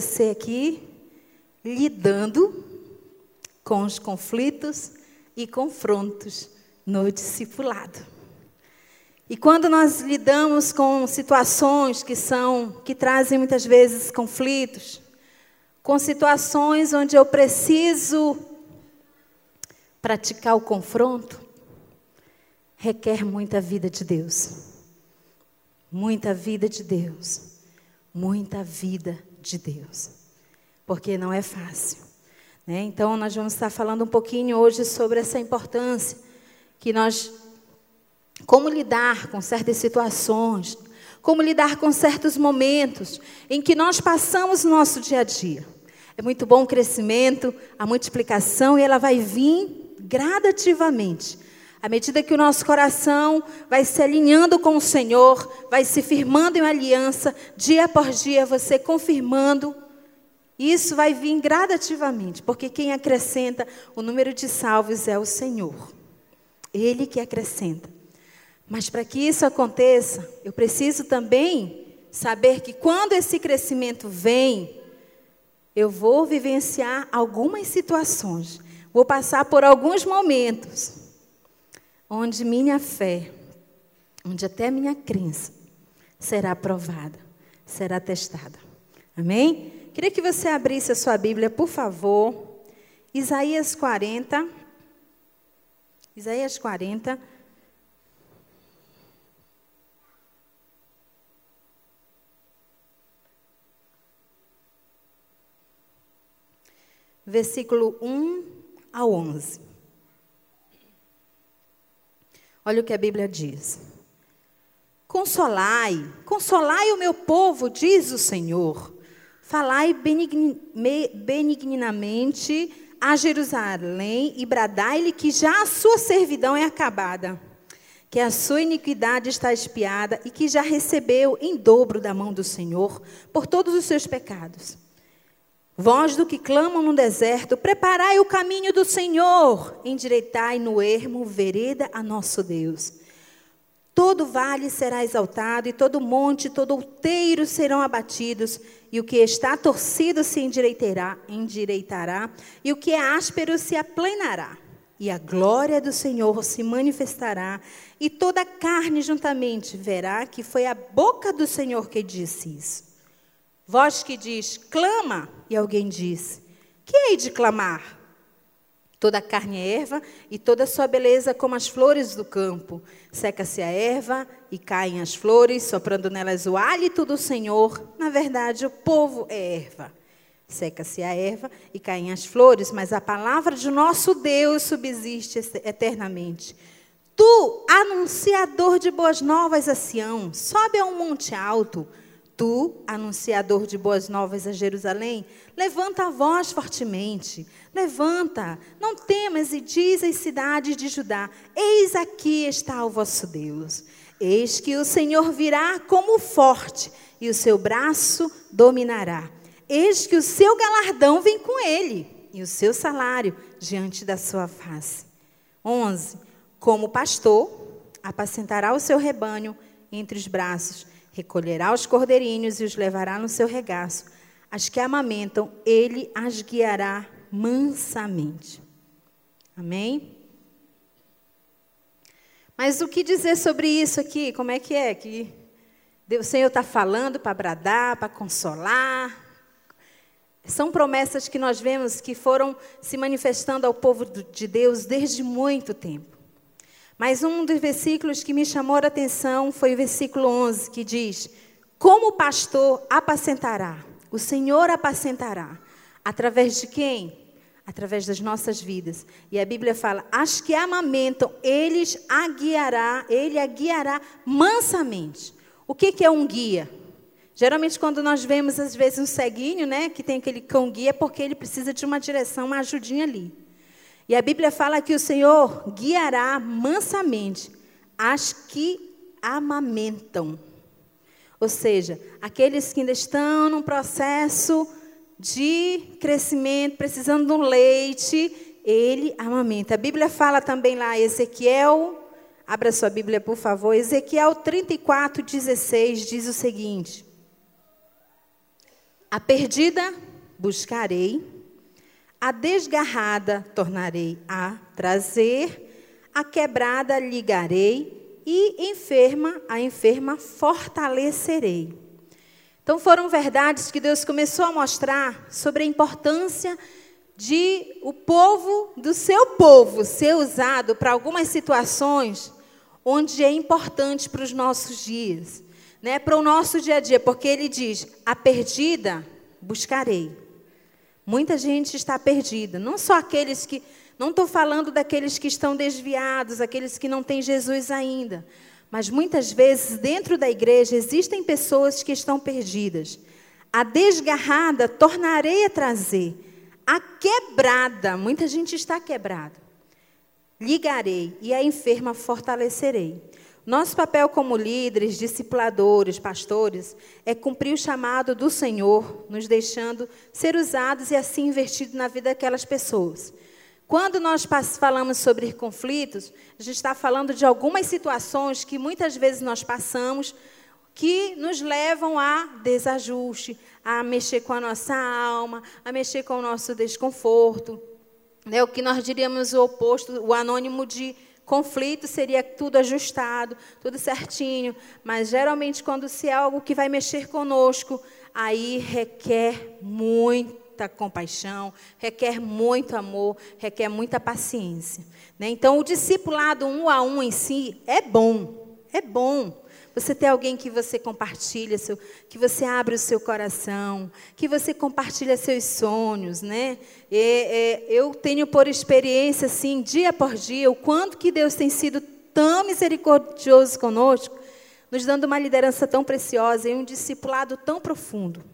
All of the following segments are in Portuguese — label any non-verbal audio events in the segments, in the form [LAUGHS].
você aqui lidando com os conflitos e confrontos no discipulado. E quando nós lidamos com situações que são que trazem muitas vezes conflitos, com situações onde eu preciso praticar o confronto, requer muita vida de Deus. Muita vida de Deus. Muita vida de Deus. Porque não é fácil. Né? Então, nós vamos estar falando um pouquinho hoje sobre essa importância que nós. Como lidar com certas situações, como lidar com certos momentos em que nós passamos no nosso dia a dia. É muito bom o crescimento, a multiplicação, e ela vai vir gradativamente. À medida que o nosso coração vai se alinhando com o Senhor, vai se firmando em aliança, dia após dia, você confirmando, isso vai vir gradativamente, porque quem acrescenta o número de salvos é o Senhor. Ele que acrescenta. Mas para que isso aconteça, eu preciso também saber que quando esse crescimento vem, eu vou vivenciar algumas situações, vou passar por alguns momentos onde minha fé, onde até minha crença será provada, será testada. Amém? Queria que você abrisse a sua Bíblia, por favor. Isaías 40. Isaías 40. Versículo 1 ao 11. Olha o que a Bíblia diz. Consolai, consolai o meu povo, diz o Senhor. Falai benignamente a Jerusalém e bradai-lhe que já a sua servidão é acabada, que a sua iniquidade está espiada e que já recebeu em dobro da mão do Senhor por todos os seus pecados. Vós do que clamam no deserto, preparai o caminho do Senhor, endireitai no ermo vereda a nosso Deus. Todo vale será exaltado, e todo monte, todo outeiro serão abatidos, e o que está torcido se endireitará, endireitará, e o que é áspero se aplanará. E a glória do Senhor se manifestará, e toda a carne juntamente verá que foi a boca do Senhor que disse isso. Voz que diz, clama, e alguém diz, que hei de clamar? Toda a carne é erva e toda a sua beleza como as flores do campo. Seca-se a erva e caem as flores, soprando nelas o hálito do Senhor. Na verdade, o povo é erva. Seca-se a erva e caem as flores, mas a palavra de nosso Deus subsiste eternamente. Tu, anunciador de boas novas a Sião, sobe a um monte alto Tu, anunciador de boas novas a Jerusalém, levanta a voz fortemente. Levanta, não temas e diz às cidades de Judá: Eis aqui está o vosso Deus. Eis que o Senhor virá como forte e o seu braço dominará. Eis que o seu galardão vem com ele e o seu salário diante da sua face. 11. Como pastor, apacentará o seu rebanho entre os braços Recolherá os cordeirinhos e os levará no seu regaço. As que amamentam, ele as guiará mansamente. Amém? Mas o que dizer sobre isso aqui? Como é que é? Que o Senhor está falando para bradar, para consolar. São promessas que nós vemos que foram se manifestando ao povo de Deus desde muito tempo. Mas um dos versículos que me chamou a atenção foi o versículo 11, que diz: Como o pastor apacentará? O Senhor apacentará. Através de quem? Através das nossas vidas. E a Bíblia fala: As que amamentam, eles a guiará, ele a guiará mansamente. O que, que é um guia? Geralmente, quando nós vemos, às vezes, um ceguinho, né, que tem aquele cão guia, é porque ele precisa de uma direção, uma ajudinha ali. E a Bíblia fala que o Senhor guiará mansamente as que amamentam. Ou seja, aqueles que ainda estão num processo de crescimento, precisando de um leite, ele amamenta. A Bíblia fala também lá, Ezequiel, abra sua Bíblia, por favor, Ezequiel 34, 16 diz o seguinte: A perdida buscarei, a desgarrada tornarei a trazer, a quebrada ligarei e enferma, a enferma fortalecerei. Então foram verdades que Deus começou a mostrar sobre a importância de o povo, do seu povo, ser usado para algumas situações onde é importante para os nossos dias, né? para o nosso dia a dia, porque ele diz: a perdida buscarei. Muita gente está perdida, não só aqueles que. Não estou falando daqueles que estão desviados, aqueles que não têm Jesus ainda, mas muitas vezes, dentro da igreja, existem pessoas que estão perdidas. A desgarrada tornarei a trazer. A quebrada, muita gente está quebrada. Ligarei e a enferma fortalecerei. Nosso papel como líderes, discipuladores, pastores, é cumprir o chamado do Senhor, nos deixando ser usados e assim investido na vida daquelas pessoas. Quando nós falamos sobre conflitos, a gente está falando de algumas situações que muitas vezes nós passamos que nos levam a desajuste, a mexer com a nossa alma, a mexer com o nosso desconforto. Né? O que nós diríamos o oposto, o anônimo de conflito seria tudo ajustado, tudo certinho, mas geralmente quando se é algo que vai mexer conosco, aí requer muita compaixão, requer muito amor, requer muita paciência. Né? Então, o discipulado um a um em si é bom, é bom. Você ter alguém que você compartilha, seu, que você abre o seu coração, que você compartilha seus sonhos, né? E, é, eu tenho por experiência, assim, dia por dia, o quanto que Deus tem sido tão misericordioso conosco, nos dando uma liderança tão preciosa e um discipulado tão profundo.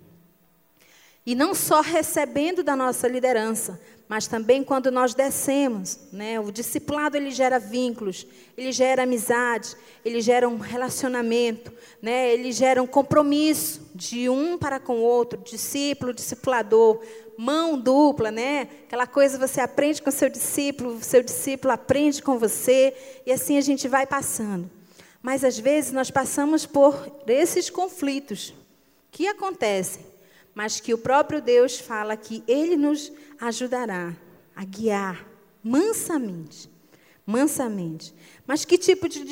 E não só recebendo da nossa liderança, mas também quando nós descemos, né? O discipulado ele gera vínculos, ele gera amizade, ele gera um relacionamento, né? Ele gera um compromisso de um para com o outro, discípulo, discipulador, mão dupla, né? Aquela coisa você aprende com seu discípulo, seu discípulo aprende com você e assim a gente vai passando. Mas às vezes nós passamos por esses conflitos que acontecem mas que o próprio Deus fala que Ele nos ajudará a guiar mansamente. Mansamente. Mas que tipo de,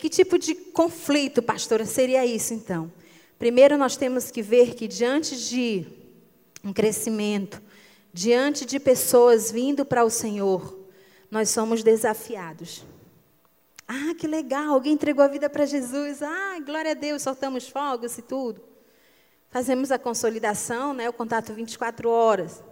que tipo de conflito, pastora, seria isso então? Primeiro, nós temos que ver que diante de um crescimento, diante de pessoas vindo para o Senhor, nós somos desafiados. Ah, que legal, alguém entregou a vida para Jesus. Ah, glória a Deus, soltamos fogos e tudo. Fazemos a consolidação, né, o contato 24 horas.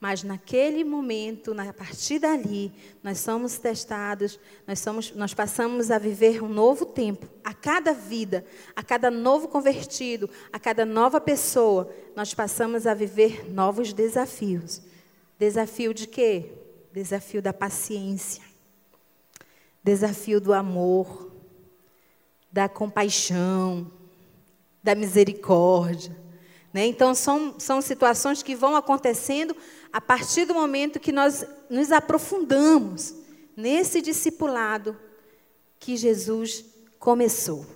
Mas naquele momento, a partir dali, nós somos testados, nós, somos, nós passamos a viver um novo tempo. A cada vida, a cada novo convertido, a cada nova pessoa, nós passamos a viver novos desafios. Desafio de quê? Desafio da paciência. Desafio do amor, da compaixão, da misericórdia. Né? Então, são, são situações que vão acontecendo a partir do momento que nós nos aprofundamos nesse discipulado que Jesus começou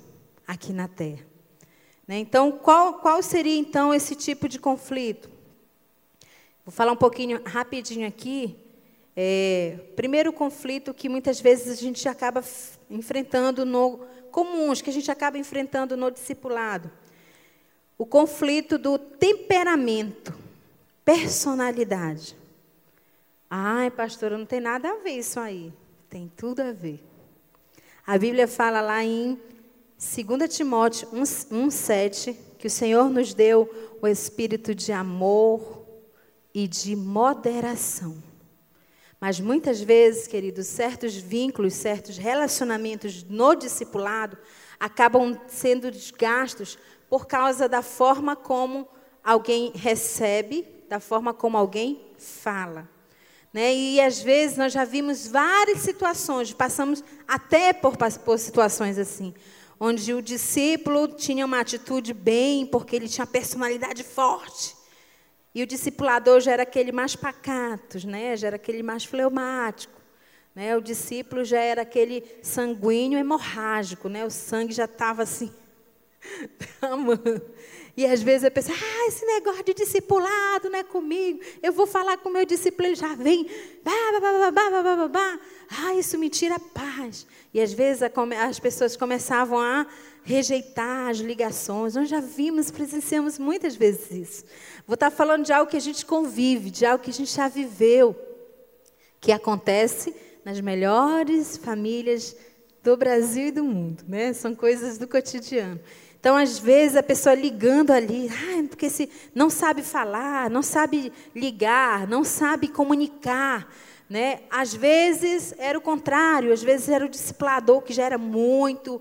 aqui na terra. Né? Então, qual, qual seria então esse tipo de conflito? Vou falar um pouquinho rapidinho aqui. É, primeiro conflito que muitas vezes a gente acaba enfrentando no comuns, que a gente acaba enfrentando no discipulado o conflito do temperamento, personalidade. Ai, pastora, não tem nada a ver isso aí. Tem tudo a ver. A Bíblia fala lá em 2 Timóteo 1,7 que o Senhor nos deu o espírito de amor e de moderação. Mas muitas vezes, queridos, certos vínculos, certos relacionamentos no discipulado acabam sendo desgastos por causa da forma como alguém recebe, da forma como alguém fala. Né? E às vezes nós já vimos várias situações, passamos até por, por situações assim, onde o discípulo tinha uma atitude bem, porque ele tinha personalidade forte. E o discipulador já era aquele mais pacato, né? já era aquele mais fleumático. Né? O discípulo já era aquele sanguíneo hemorrágico, né? o sangue já estava assim [LAUGHS] E às vezes a pessoa, ah, esse negócio de discipulado não é comigo. Eu vou falar com o meu discípulo, ele já vem. Bah, bah, bah, bah, bah, bah, Ah, isso me tira paz. E às vezes as pessoas começavam a rejeitar as ligações. Nós já vimos, presenciamos muitas vezes isso. Vou estar falando de algo que a gente convive, de algo que a gente já viveu, que acontece nas melhores famílias do Brasil e do mundo, né? São coisas do cotidiano. Então, às vezes, a pessoa ligando ali, ah, porque se não sabe falar, não sabe ligar, não sabe comunicar. Né? Às vezes era o contrário, às vezes era o discipulador que já era muito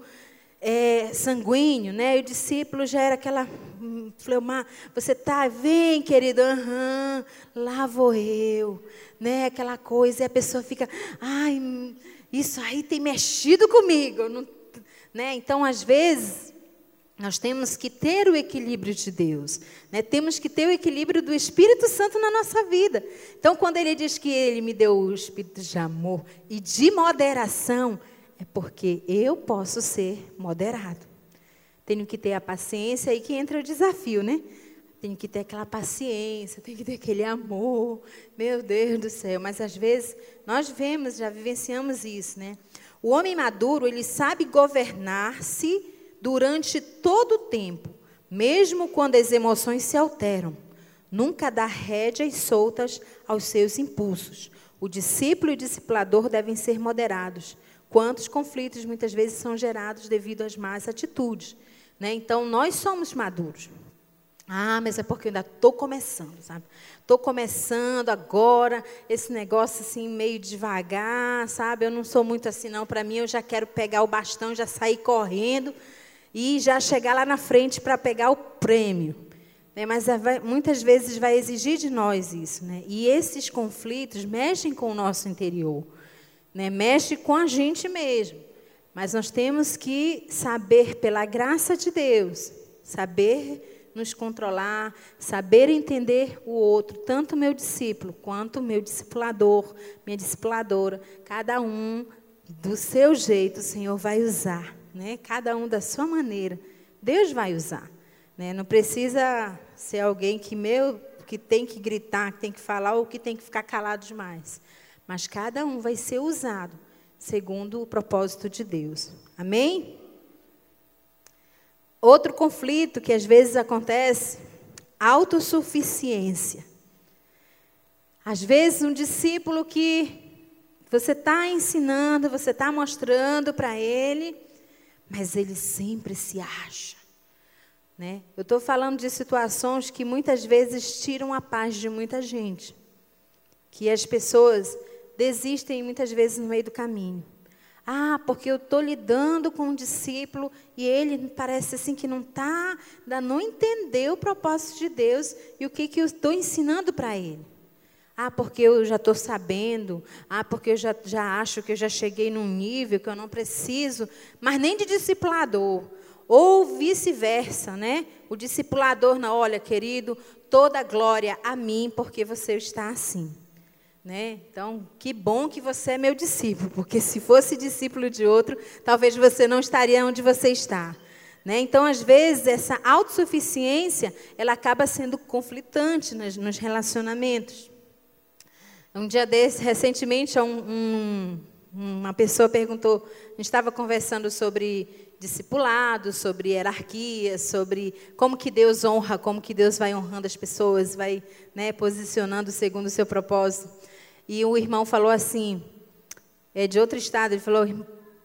é, sanguíneo, né? E o discípulo já era aquela hum, fleumar. Você tá, vem, querido, aham, lá vou eu, né? Aquela coisa, e a pessoa fica, ai, isso aí tem mexido comigo, não, né? Então, às vezes nós temos que ter o equilíbrio de Deus, né? temos que ter o equilíbrio do Espírito Santo na nossa vida. Então, quando ele diz que ele me deu o espírito de amor e de moderação, é porque eu posso ser moderado. Tenho que ter a paciência, aí que entra o desafio, né? Tenho que ter aquela paciência, tenho que ter aquele amor. Meu Deus do céu, mas às vezes nós vemos, já vivenciamos isso, né? O homem maduro, ele sabe governar-se durante todo o tempo, mesmo quando as emoções se alteram. Nunca dá rédeas soltas aos seus impulsos. O discípulo e o discipulador devem ser moderados. Quantos conflitos muitas vezes são gerados devido às más atitudes. Né? Então, nós somos maduros. Ah, mas é porque eu ainda estou começando, sabe? Estou começando agora, esse negócio assim, meio devagar, sabe? Eu não sou muito assim, não. Para mim, eu já quero pegar o bastão, já sair correndo e já chegar lá na frente para pegar o prêmio. Né? Mas é, muitas vezes vai exigir de nós isso. Né? E esses conflitos mexem com o nosso interior, né? mexe com a gente mesmo. Mas nós temos que saber, pela graça de Deus, saber nos controlar, saber entender o outro, tanto meu discípulo quanto meu discipulador, minha discipuladora. Cada um do seu jeito, o Senhor vai usar né? Cada um da sua maneira. Deus vai usar, né? Não precisa ser alguém que meu que tem que gritar, que tem que falar ou que tem que ficar calado demais. Mas cada um vai ser usado segundo o propósito de Deus. Amém? Outro conflito que às vezes acontece, autossuficiência. Às vezes um discípulo que você está ensinando, você está mostrando para ele, mas ele sempre se acha. Né? Eu estou falando de situações que muitas vezes tiram a paz de muita gente. Que as pessoas desistem muitas vezes no meio do caminho. Ah, porque eu estou lidando com um discípulo e ele parece assim que não está, não entendeu o propósito de Deus e o que, que eu estou ensinando para ele. Ah, porque eu já estou sabendo. Ah, porque eu já, já acho que eu já cheguei num nível que eu não preciso, mas nem de discipulador. Ou vice-versa, né? O discipulador, não, olha, querido, toda glória a mim, porque você está assim. Né? Então, que bom que você é meu discípulo, porque se fosse discípulo de outro, talvez você não estaria onde você está. Né? Então, às vezes, essa autossuficiência, ela acaba sendo conflitante nos relacionamentos. Um dia desse, recentemente, um, um, uma pessoa perguntou, a gente estava conversando sobre discipulado, sobre hierarquia, sobre como que Deus honra, como que Deus vai honrando as pessoas, vai né, posicionando segundo o seu propósito. E o irmão falou assim, é de outro estado, ele falou,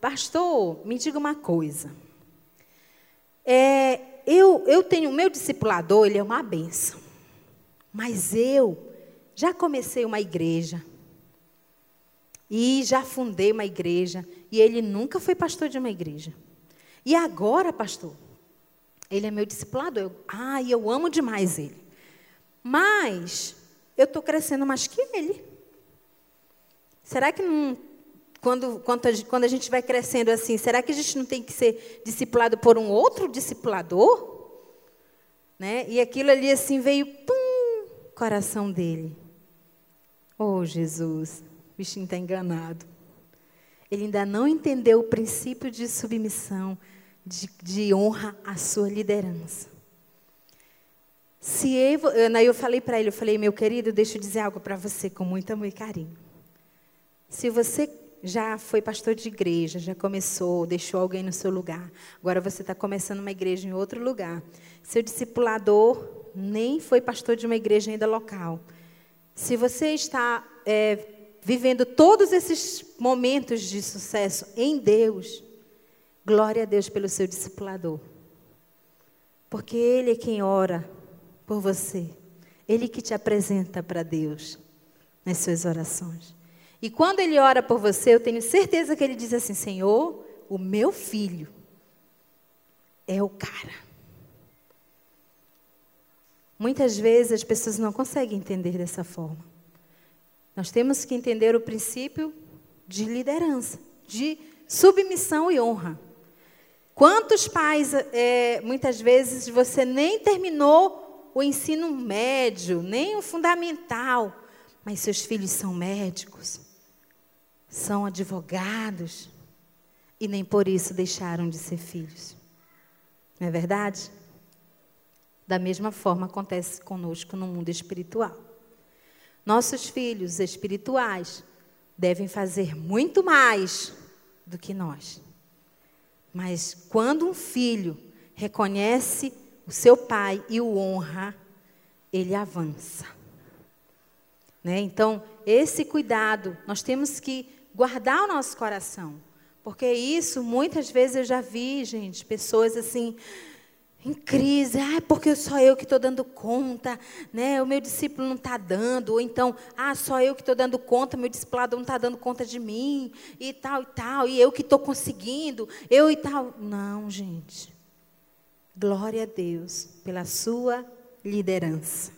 pastor, me diga uma coisa. É, eu, eu tenho, o meu discipulador, ele é uma benção. Mas eu já comecei uma igreja. E já fundei uma igreja. E ele nunca foi pastor de uma igreja. E agora, pastor, ele é meu discipulado. Eu, ah, eu amo demais ele. Mas eu estou crescendo mais que ele. Será que não, quando, quando, a, quando a gente vai crescendo assim, será que a gente não tem que ser discipulado por um outro discipulador? Né? E aquilo ali assim veio, pum, coração dele. Oh, Jesus, o bichinho está enganado. Ele ainda não entendeu o princípio de submissão, de, de honra à sua liderança. Se eu, aí eu falei para ele, eu falei, meu querido, deixa eu dizer algo para você com muito amor e carinho. Se você já foi pastor de igreja, já começou, deixou alguém no seu lugar, agora você está começando uma igreja em outro lugar. Seu discipulador nem foi pastor de uma igreja ainda local. Se você está é, vivendo todos esses momentos de sucesso em Deus, glória a Deus pelo seu discipulador. Porque Ele é quem ora por você. Ele que te apresenta para Deus nas suas orações. E quando Ele ora por você, eu tenho certeza que Ele diz assim: Senhor, o meu filho é o cara. Muitas vezes as pessoas não conseguem entender dessa forma. Nós temos que entender o princípio de liderança, de submissão e honra. Quantos pais, é, muitas vezes, você nem terminou o ensino médio, nem o fundamental, mas seus filhos são médicos, são advogados, e nem por isso deixaram de ser filhos. Não é verdade? Da mesma forma acontece conosco no mundo espiritual. Nossos filhos espirituais devem fazer muito mais do que nós. Mas quando um filho reconhece o seu pai e o honra, ele avança. Né? Então, esse cuidado, nós temos que guardar o nosso coração. Porque isso, muitas vezes eu já vi, gente, pessoas assim, em crise, ah, porque só eu que estou dando conta, né? o meu discípulo não está dando, ou então, ah, só eu que estou dando conta, meu discipulado não está dando conta de mim, e tal, e tal, e eu que estou conseguindo, eu e tal. Não, gente. Glória a Deus pela sua liderança,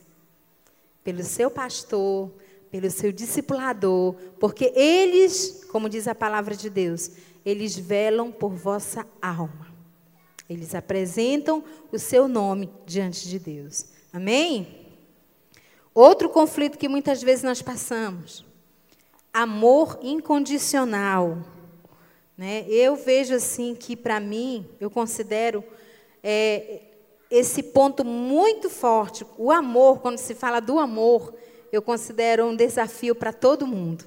pelo seu pastor, pelo seu discipulador, porque eles, como diz a palavra de Deus, eles velam por vossa alma. Eles apresentam o seu nome diante de Deus. Amém? Outro conflito que muitas vezes nós passamos: amor incondicional. Né? Eu vejo assim que, para mim, eu considero é, esse ponto muito forte. O amor, quando se fala do amor, eu considero um desafio para todo mundo.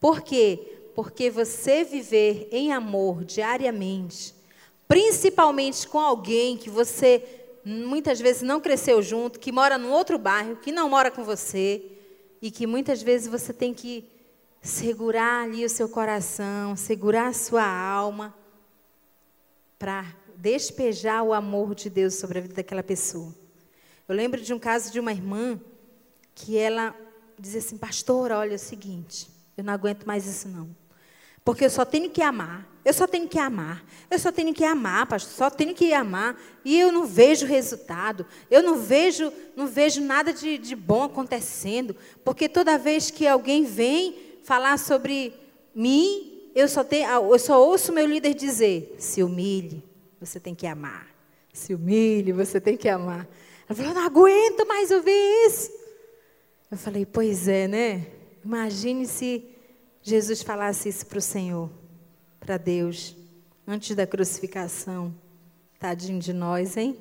Por quê? Porque você viver em amor diariamente, principalmente com alguém que você muitas vezes não cresceu junto, que mora num outro bairro, que não mora com você, e que muitas vezes você tem que segurar ali o seu coração, segurar a sua alma, para despejar o amor de Deus sobre a vida daquela pessoa. Eu lembro de um caso de uma irmã que ela dizia assim: Pastor, olha é o seguinte, eu não aguento mais isso não. Porque eu só tenho que amar. Eu só tenho que amar. Eu só tenho que amar, pastor. Só tenho que amar. E eu não vejo resultado. Eu não vejo, não vejo nada de, de bom acontecendo. Porque toda vez que alguém vem falar sobre mim, eu só, tenho, eu só ouço meu líder dizer: se humilhe, você tem que amar. Se humilhe, você tem que amar. Ela falou: não aguento mais ouvir isso. Eu falei: pois é, né? Imagine se Jesus falasse isso para o Senhor, para Deus, antes da crucificação, tadinho de nós, hein?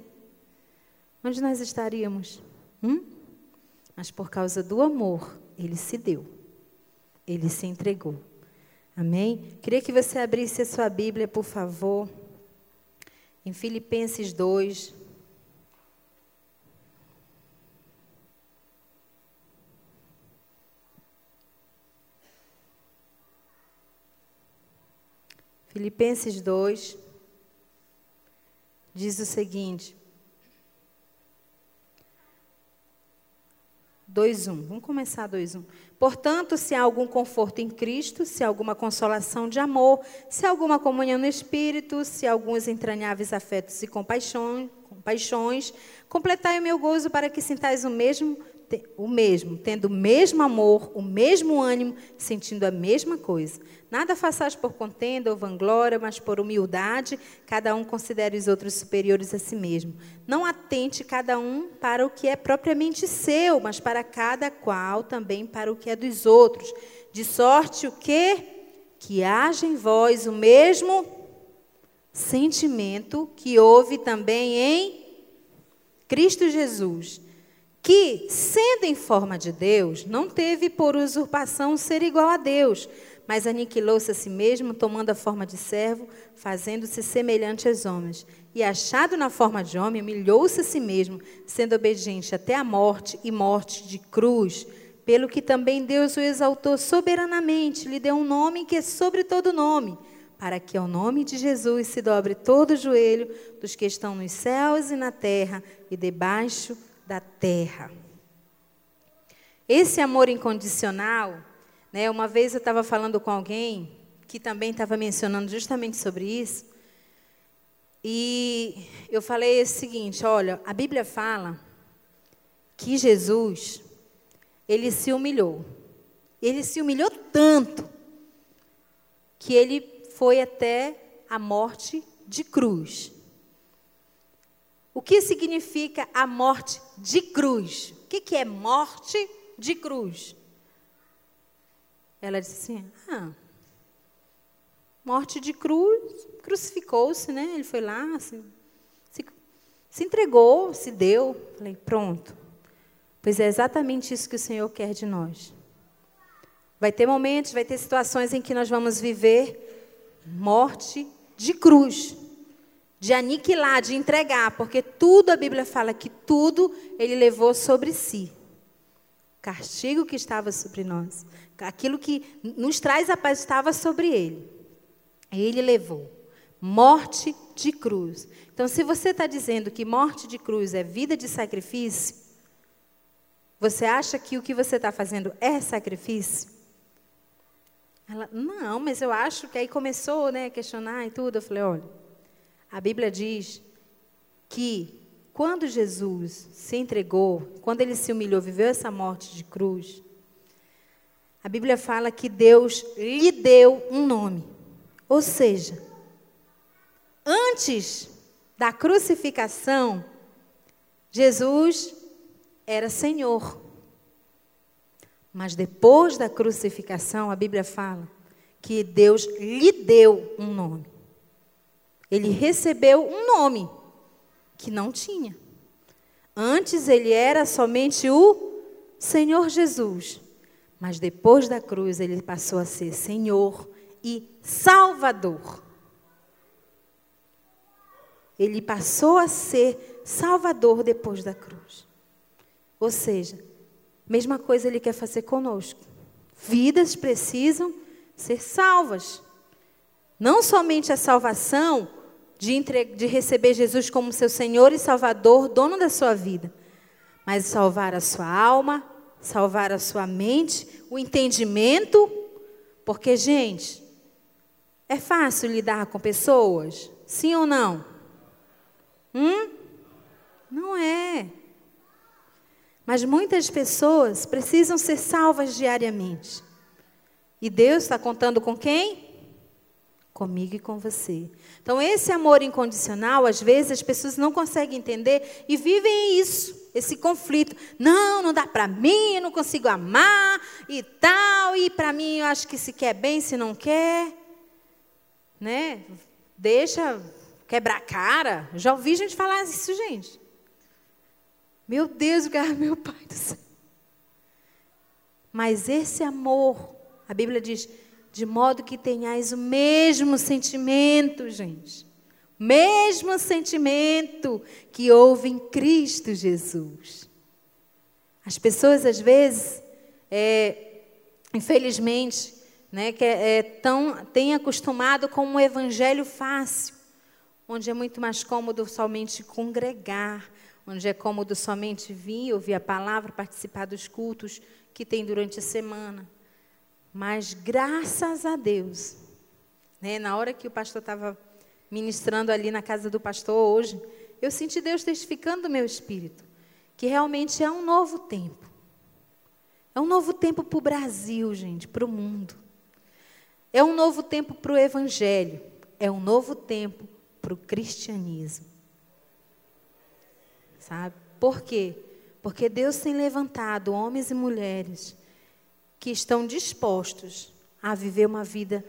Onde nós estaríamos? Hum? Mas por causa do amor, ele se deu, ele se entregou. Amém? Queria que você abrisse a sua Bíblia, por favor, em Filipenses 2. Filipenses 2 diz o seguinte: 2:1. Vamos começar 2:1. Portanto, se há algum conforto em Cristo, se há alguma consolação de amor, se há alguma comunhão no espírito, se há alguns entranháveis afetos e compaixões, compaixões, completai o meu gozo para que sintais o mesmo o mesmo, tendo o mesmo amor, o mesmo ânimo, sentindo a mesma coisa. Nada façais por contenda ou vanglória, mas por humildade, cada um considere os outros superiores a si mesmo. Não atente cada um para o que é propriamente seu, mas para cada qual também para o que é dos outros. De sorte o que? Que haja em vós o mesmo sentimento que houve também em Cristo Jesus que, sendo em forma de Deus, não teve por usurpação ser igual a Deus, mas aniquilou-se a si mesmo, tomando a forma de servo, fazendo-se semelhante aos homens. E achado na forma de homem, humilhou-se a si mesmo, sendo obediente até a morte e morte de cruz. Pelo que também Deus o exaltou soberanamente, lhe deu um nome que é sobre todo nome, para que ao nome de Jesus se dobre todo o joelho dos que estão nos céus e na terra e debaixo da terra. Esse amor incondicional né, uma vez eu estava falando com alguém que também estava mencionando justamente sobre isso. E eu falei o seguinte: olha, a Bíblia fala que Jesus, ele se humilhou. Ele se humilhou tanto que ele foi até a morte de cruz. O que significa a morte de cruz? O que, que é morte de cruz? Ela disse assim: Ah, morte de cruz, crucificou-se, né? Ele foi lá, se, se, se entregou, se deu. Falei: Pronto. Pois é exatamente isso que o Senhor quer de nós. Vai ter momentos, vai ter situações em que nós vamos viver morte de cruz, de aniquilar, de entregar, porque tudo a Bíblia fala que tudo ele levou sobre si. O castigo que estava sobre nós. Aquilo que nos traz a paz estava sobre ele. Ele levou. Morte de cruz. Então, se você está dizendo que morte de cruz é vida de sacrifício, você acha que o que você está fazendo é sacrifício? Ela, não, mas eu acho que aí começou né, a questionar e tudo. Eu falei, olha, a Bíblia diz que quando Jesus se entregou, quando ele se humilhou, viveu essa morte de cruz, a Bíblia fala que Deus lhe deu um nome. Ou seja, antes da crucificação, Jesus era Senhor. Mas depois da crucificação, a Bíblia fala que Deus lhe deu um nome. Ele recebeu um nome que não tinha. Antes ele era somente o Senhor Jesus. Mas depois da cruz, ele passou a ser Senhor e Salvador. Ele passou a ser Salvador depois da cruz. Ou seja, mesma coisa ele quer fazer conosco. Vidas precisam ser salvas. Não somente a salvação de, entre... de receber Jesus como seu Senhor e Salvador, dono da sua vida, mas salvar a sua alma, salvar a sua mente, o entendimento, porque, gente, é fácil lidar com pessoas? Sim ou não? Hum? Não é. Mas muitas pessoas precisam ser salvas diariamente. E Deus está contando com quem? Comigo e com você. Então, esse amor incondicional, às vezes, as pessoas não conseguem entender e vivem isso esse conflito. Não, não dá para mim, eu não consigo amar e tal, e para mim eu acho que se quer bem, se não quer, né? Deixa quebrar a cara. Já ouvi gente falar isso, gente. Meu Deus, cara, meu pai do céu. Mas esse amor, a Bíblia diz, de modo que tenhais o mesmo sentimento, gente mesmo sentimento que houve em Cristo Jesus. As pessoas, às vezes, é, infelizmente, né, que é, é tão, têm acostumado com um evangelho fácil, onde é muito mais cômodo somente congregar, onde é cômodo somente vir, ouvir a palavra, participar dos cultos que tem durante a semana. Mas graças a Deus, né, na hora que o pastor estava ministrando ali na casa do pastor hoje, eu senti Deus testificando no meu espírito que realmente é um novo tempo. É um novo tempo para o Brasil, gente, para o mundo. É um novo tempo para o Evangelho. É um novo tempo para o cristianismo. Sabe? Por quê? Porque Deus tem levantado homens e mulheres que estão dispostos a viver uma vida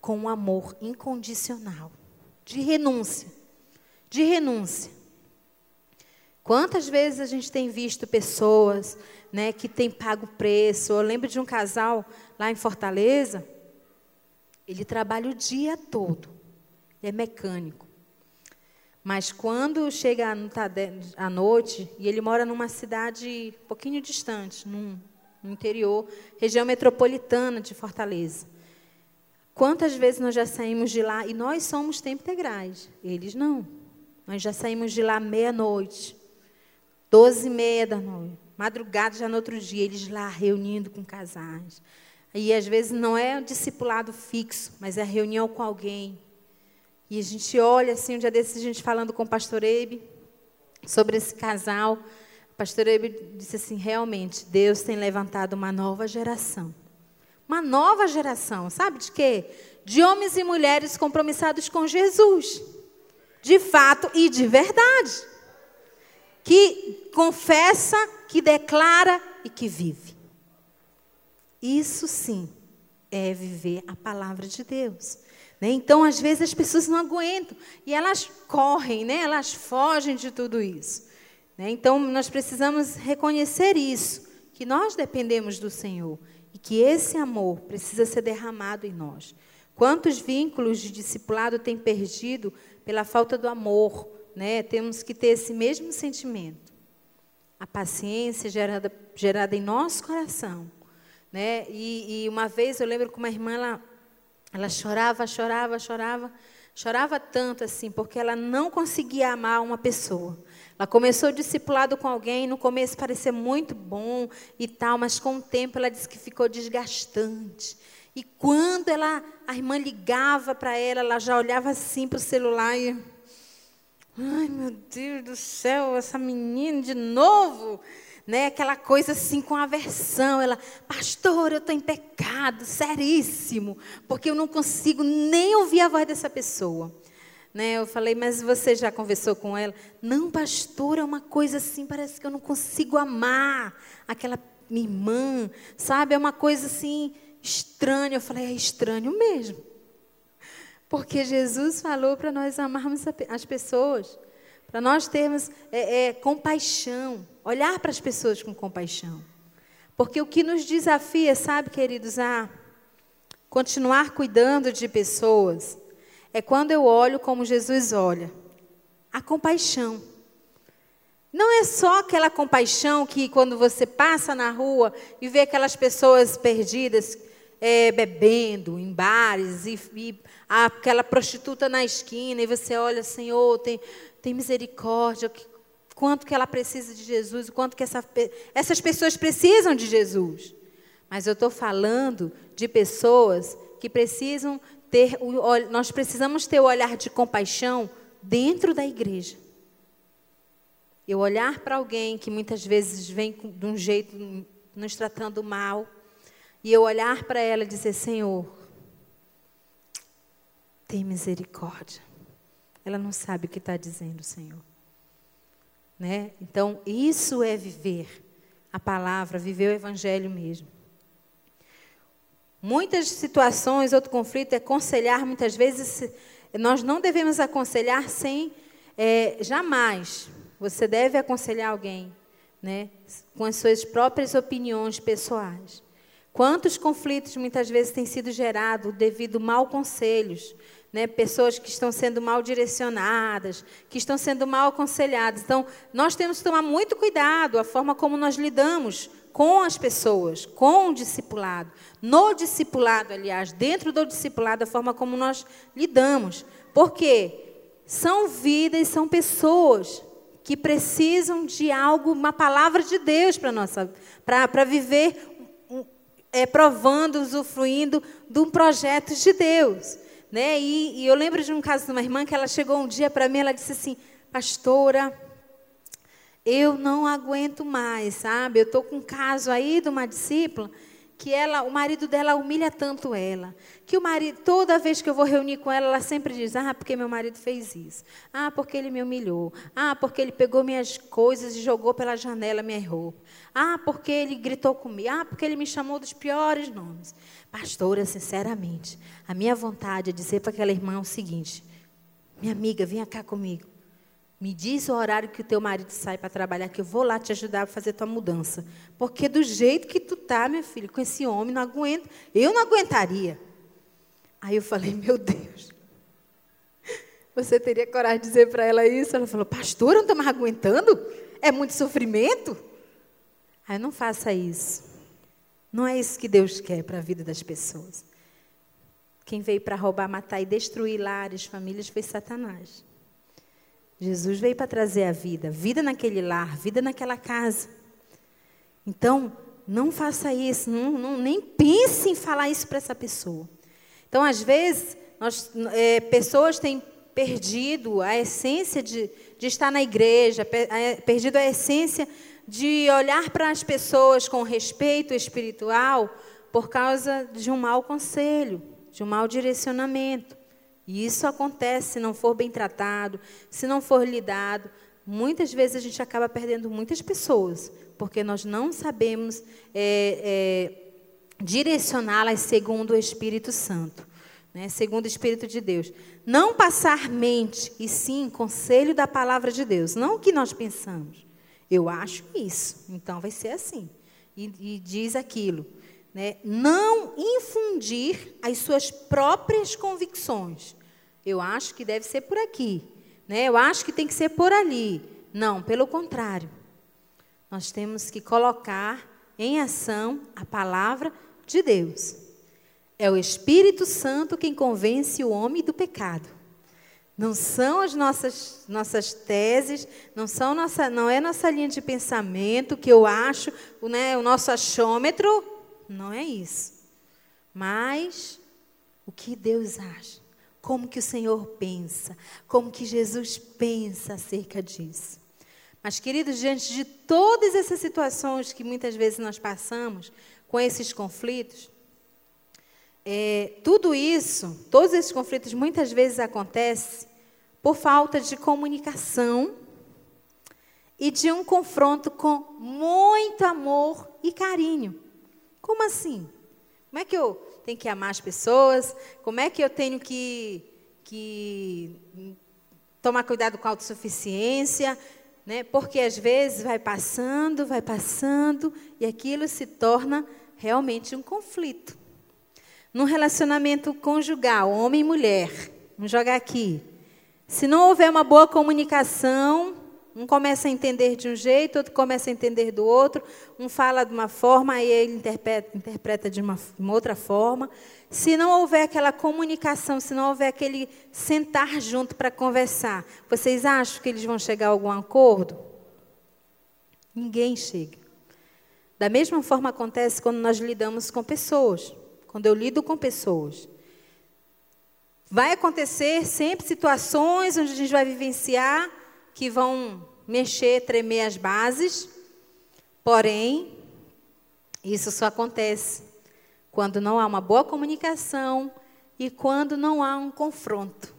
com um amor incondicional de renúncia. De renúncia. Quantas vezes a gente tem visto pessoas né, que têm pago preço? Eu lembro de um casal lá em Fortaleza, ele trabalha o dia todo, é mecânico. Mas quando chega à noite, e ele mora numa cidade um pouquinho distante, num, no interior, região metropolitana de Fortaleza. Quantas vezes nós já saímos de lá, e nós somos tempo integrais, eles não. Nós já saímos de lá meia-noite, doze e meia da noite, madrugada já no outro dia, eles lá reunindo com casais. E às vezes não é um discipulado fixo, mas é reunião com alguém, e a gente olha assim, um dia desses, a gente falando com o pastor Ebe sobre esse casal. Pastor Ebe disse assim: realmente, Deus tem levantado uma nova geração. Uma nova geração, sabe de quê? De homens e mulheres compromissados com Jesus. De fato e de verdade. Que confessa, que declara e que vive. Isso sim é viver a palavra de Deus. Né? Então, às vezes, as pessoas não aguentam e elas correm, né? elas fogem de tudo isso. Né? Então, nós precisamos reconhecer isso, que nós dependemos do Senhor e que esse amor precisa ser derramado em nós. Quantos vínculos de discipulado tem perdido pela falta do amor? Né? Temos que ter esse mesmo sentimento. A paciência gerada, gerada em nosso coração. Né? E, e uma vez eu lembro que uma irmã ela ela chorava, chorava, chorava, chorava tanto assim, porque ela não conseguia amar uma pessoa. Ela começou o discipulado com alguém, no começo parecia muito bom e tal, mas com o tempo ela disse que ficou desgastante. E quando ela, a irmã ligava para ela, ela já olhava assim para o celular e. Ai, meu Deus do céu, essa menina de novo né, aquela coisa assim com aversão. Ela, pastor, eu estou em pecado, seríssimo, porque eu não consigo nem ouvir a voz dessa pessoa. Né, eu falei, mas você já conversou com ela? Não, pastor, é uma coisa assim, parece que eu não consigo amar aquela minha irmã, sabe? É uma coisa assim estranha. Eu falei, é estranho mesmo. Porque Jesus falou para nós amarmos as pessoas, para nós termos é, é, compaixão. Olhar para as pessoas com compaixão. Porque o que nos desafia, sabe, queridos, a continuar cuidando de pessoas, é quando eu olho como Jesus olha. A compaixão. Não é só aquela compaixão que quando você passa na rua e vê aquelas pessoas perdidas, é, bebendo em bares, e, e, aquela prostituta na esquina, e você olha, Senhor, tem, tem misericórdia, quanto que ela precisa de Jesus, quanto que essa, essas pessoas precisam de Jesus. Mas eu estou falando de pessoas que precisam ter, nós precisamos ter o olhar de compaixão dentro da igreja. Eu olhar para alguém que muitas vezes vem de um jeito nos tratando mal, e eu olhar para ela e dizer: Senhor, tem misericórdia. Ela não sabe o que está dizendo, Senhor. Né? Então, isso é viver a palavra, viver o evangelho mesmo. Muitas situações, outro conflito é aconselhar, muitas vezes nós não devemos aconselhar sem, é, jamais, você deve aconselhar alguém, né, com as suas próprias opiniões pessoais. Quantos conflitos muitas vezes têm sido gerados devido a mal conselhos, né, pessoas que estão sendo mal direcionadas, que estão sendo mal aconselhadas. Então, nós temos que tomar muito cuidado a forma como nós lidamos com as pessoas, com o discipulado. No discipulado, aliás, dentro do discipulado, a forma como nós lidamos. Porque são vidas, são pessoas que precisam de algo, uma palavra de Deus para nossa, para viver é, provando, usufruindo de um projeto de Deus. Né? E, e eu lembro de um caso de uma irmã que ela chegou um dia para mim, ela disse assim, pastora, eu não aguento mais, sabe? Eu estou com um caso aí de uma discípula que ela, o marido dela humilha tanto ela, que o marido, toda vez que eu vou reunir com ela, ela sempre diz: "Ah, porque meu marido fez isso. Ah, porque ele me humilhou. Ah, porque ele pegou minhas coisas e jogou pela janela minha roupa. Ah, porque ele gritou comigo. Ah, porque ele me chamou dos piores nomes." Pastora, sinceramente, a minha vontade é dizer para aquela irmã o seguinte: minha amiga, venha cá comigo. Me diz o horário que o teu marido sai para trabalhar, que eu vou lá te ajudar a fazer tua mudança. Porque do jeito que tu tá, meu filho, com esse homem, não aguento. Eu não aguentaria. Aí eu falei, [LAUGHS] meu Deus. Você teria coragem de dizer para ela isso? Ela falou, pastor, eu não estou mais aguentando? É muito sofrimento? Aí não faça isso. Não é isso que Deus quer para a vida das pessoas. Quem veio para roubar, matar e destruir lares, famílias, foi Satanás. Jesus veio para trazer a vida, vida naquele lar, vida naquela casa. Então, não faça isso, não, não nem pense em falar isso para essa pessoa. Então, às vezes, nós, é, pessoas têm perdido a essência de, de estar na igreja, é, perdido a essência de olhar para as pessoas com respeito espiritual por causa de um mau conselho, de um mau direcionamento. E isso acontece se não for bem tratado, se não for lidado. Muitas vezes a gente acaba perdendo muitas pessoas, porque nós não sabemos é, é, direcioná-las segundo o Espírito Santo, né, segundo o Espírito de Deus. Não passar mente, e sim conselho da palavra de Deus, não o que nós pensamos. Eu acho isso, então vai ser assim. E, e diz aquilo. Né? Não infundir as suas próprias convicções. Eu acho que deve ser por aqui. Né? Eu acho que tem que ser por ali. Não, pelo contrário. Nós temos que colocar em ação a palavra de Deus. É o Espírito Santo quem convence o homem do pecado. Não são as nossas, nossas teses, não, são nossa, não é nossa linha de pensamento que eu acho, né, o nosso achômetro não é isso. Mas o que Deus acha? Como que o Senhor pensa? Como que Jesus pensa acerca disso? Mas, queridos, diante de todas essas situações que muitas vezes nós passamos, com esses conflitos, é, tudo isso, todos esses conflitos muitas vezes acontecem por falta de comunicação e de um confronto com muito amor e carinho. Como assim? Como é que eu tenho que amar as pessoas? Como é que eu tenho que, que tomar cuidado com a autossuficiência? Né? Porque às vezes vai passando, vai passando, e aquilo se torna realmente um conflito. Num relacionamento conjugal, homem e mulher, vamos jogar aqui. Se não houver uma boa comunicação, um começa a entender de um jeito, outro começa a entender do outro. Um fala de uma forma, aí ele interpreta, interpreta de uma, uma outra forma. Se não houver aquela comunicação, se não houver aquele sentar junto para conversar, vocês acham que eles vão chegar a algum acordo? Ninguém chega. Da mesma forma acontece quando nós lidamos com pessoas. Quando eu lido com pessoas. Vai acontecer sempre situações onde a gente vai vivenciar que vão mexer, tremer as bases, porém, isso só acontece quando não há uma boa comunicação e quando não há um confronto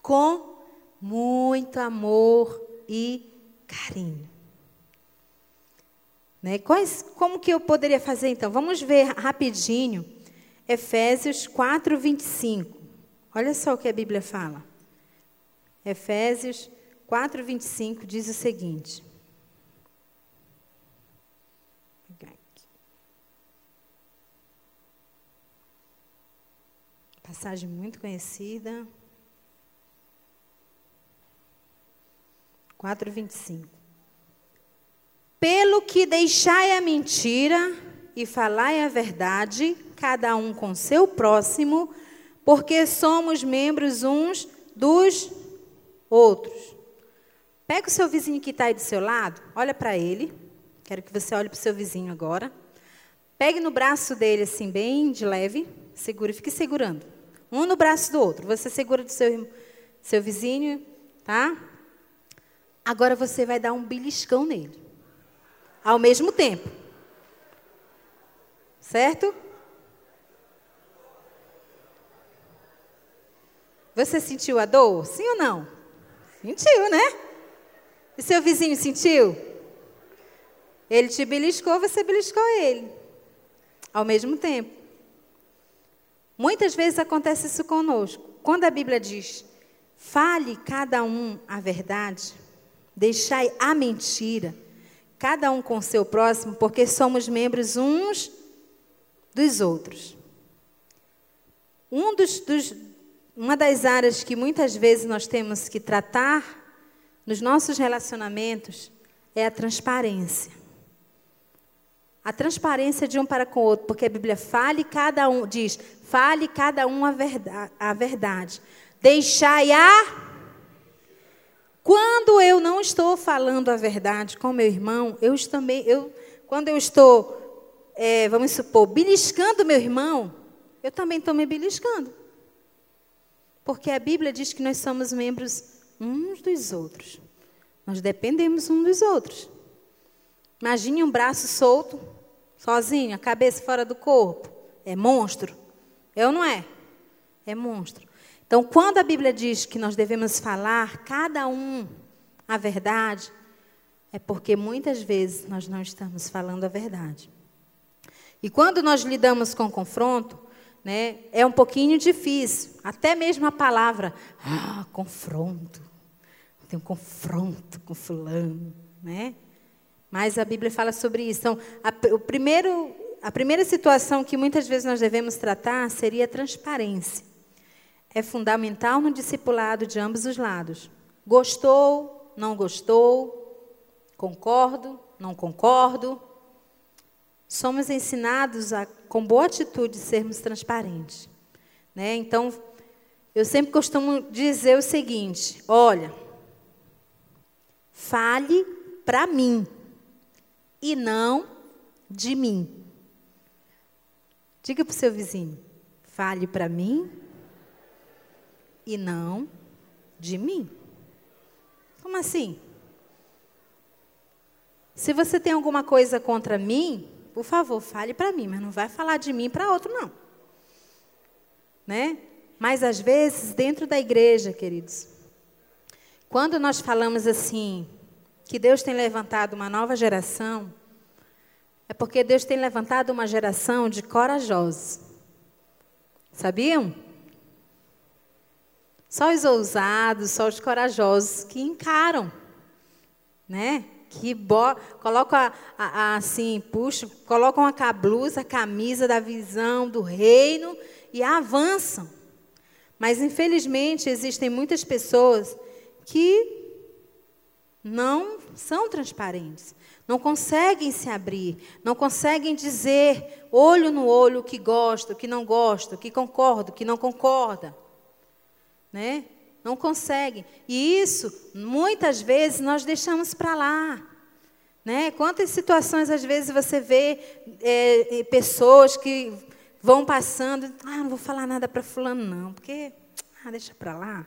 com muito amor e carinho. Né? Quais, como que eu poderia fazer então? Vamos ver rapidinho Efésios 4, 25. Olha só o que a Bíblia fala. Efésios 4, 25 diz o seguinte. Passagem muito conhecida. 4, 25. Pelo que deixai a mentira e falai a verdade, cada um com seu próximo, porque somos membros uns dos outros. Pega o seu vizinho que está aí do seu lado, olha para ele. Quero que você olhe para o seu vizinho agora. Pegue no braço dele, assim, bem de leve. Segura, fique segurando. Um no braço do outro. Você segura do seu, seu vizinho, tá? Agora você vai dar um beliscão nele. Ao mesmo tempo. Certo? Você sentiu a dor? Sim ou não? Sentiu, né? E seu vizinho sentiu? Ele te beliscou, você beliscou ele. Ao mesmo tempo. Muitas vezes acontece isso conosco. Quando a Bíblia diz, fale cada um a verdade, Deixai a mentira, cada um com seu próximo, porque somos membros uns dos outros. Um dos, dos, uma das áreas que muitas vezes nós temos que tratar nos nossos relacionamentos é a transparência. A transparência de um para com o outro, porque a Bíblia fale cada um, diz, fale cada um a verdade. A verdade. Deixai a. Quando eu não estou falando a verdade com meu irmão, eu também, eu, quando eu estou, é, vamos supor, beliscando meu irmão, eu também estou me beliscando. Porque a Bíblia diz que nós somos membros uns dos outros. Nós dependemos uns dos outros. Imagine um braço solto, sozinho, a cabeça fora do corpo. É monstro. É ou não é? É monstro. Então, quando a Bíblia diz que nós devemos falar cada um a verdade, é porque muitas vezes nós não estamos falando a verdade. E quando nós lidamos com confronto, né, é um pouquinho difícil. Até mesmo a palavra, ah, confronto. Tem um confronto com fulano, né? Mas a Bíblia fala sobre isso. Então, a, o primeiro, a primeira situação que muitas vezes nós devemos tratar seria a transparência é fundamental no discipulado de ambos os lados. Gostou, não gostou, concordo, não concordo. Somos ensinados a, com boa atitude, sermos transparentes. Né? Então, eu sempre costumo dizer o seguinte: olha, fale para mim e não de mim. Diga para o seu vizinho: fale para mim e não de mim. Como assim? Se você tem alguma coisa contra mim, por favor, fale para mim, mas não vai falar de mim para outro, não. Né? Mas às vezes, dentro da igreja, queridos, quando nós falamos assim, que Deus tem levantado uma nova geração, é porque Deus tem levantado uma geração de corajosos. Sabiam? Só os ousados, só os corajosos que encaram, né? Que bo a, a, assim, puxam, colocam a cablusa, a camisa da visão do reino e avançam. Mas infelizmente existem muitas pessoas que não são transparentes, não conseguem se abrir, não conseguem dizer olho no olho o que gosta, o que não gosta, o que concorda, o que não concorda né? Não conseguem. E isso, muitas vezes, nós deixamos para lá. Né? Quantas situações, às vezes, você vê é, pessoas que vão passando, ah, não vou falar nada para fulano, não, porque, ah, deixa para lá.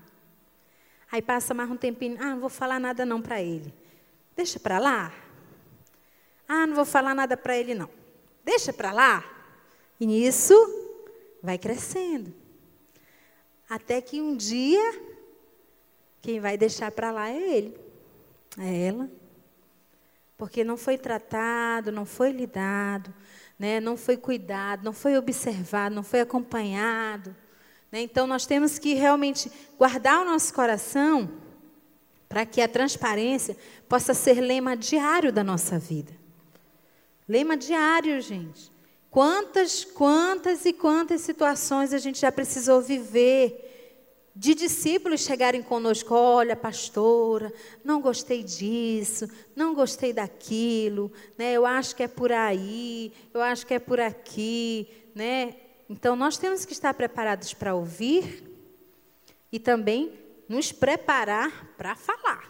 Aí passa mais um tempinho, ah, não vou falar nada não para ele. Deixa para lá. Ah, não vou falar nada para ele não. Deixa para lá. E nisso vai crescendo. Até que um dia, quem vai deixar para lá é ele, é ela. Porque não foi tratado, não foi lidado, né? não foi cuidado, não foi observado, não foi acompanhado. Né? Então, nós temos que realmente guardar o nosso coração para que a transparência possa ser lema diário da nossa vida. Lema diário, gente. Quantas, quantas e quantas situações a gente já precisou viver de discípulos chegarem conosco, olha, pastora, não gostei disso, não gostei daquilo, né? Eu acho que é por aí, eu acho que é por aqui, né? Então nós temos que estar preparados para ouvir e também nos preparar para falar,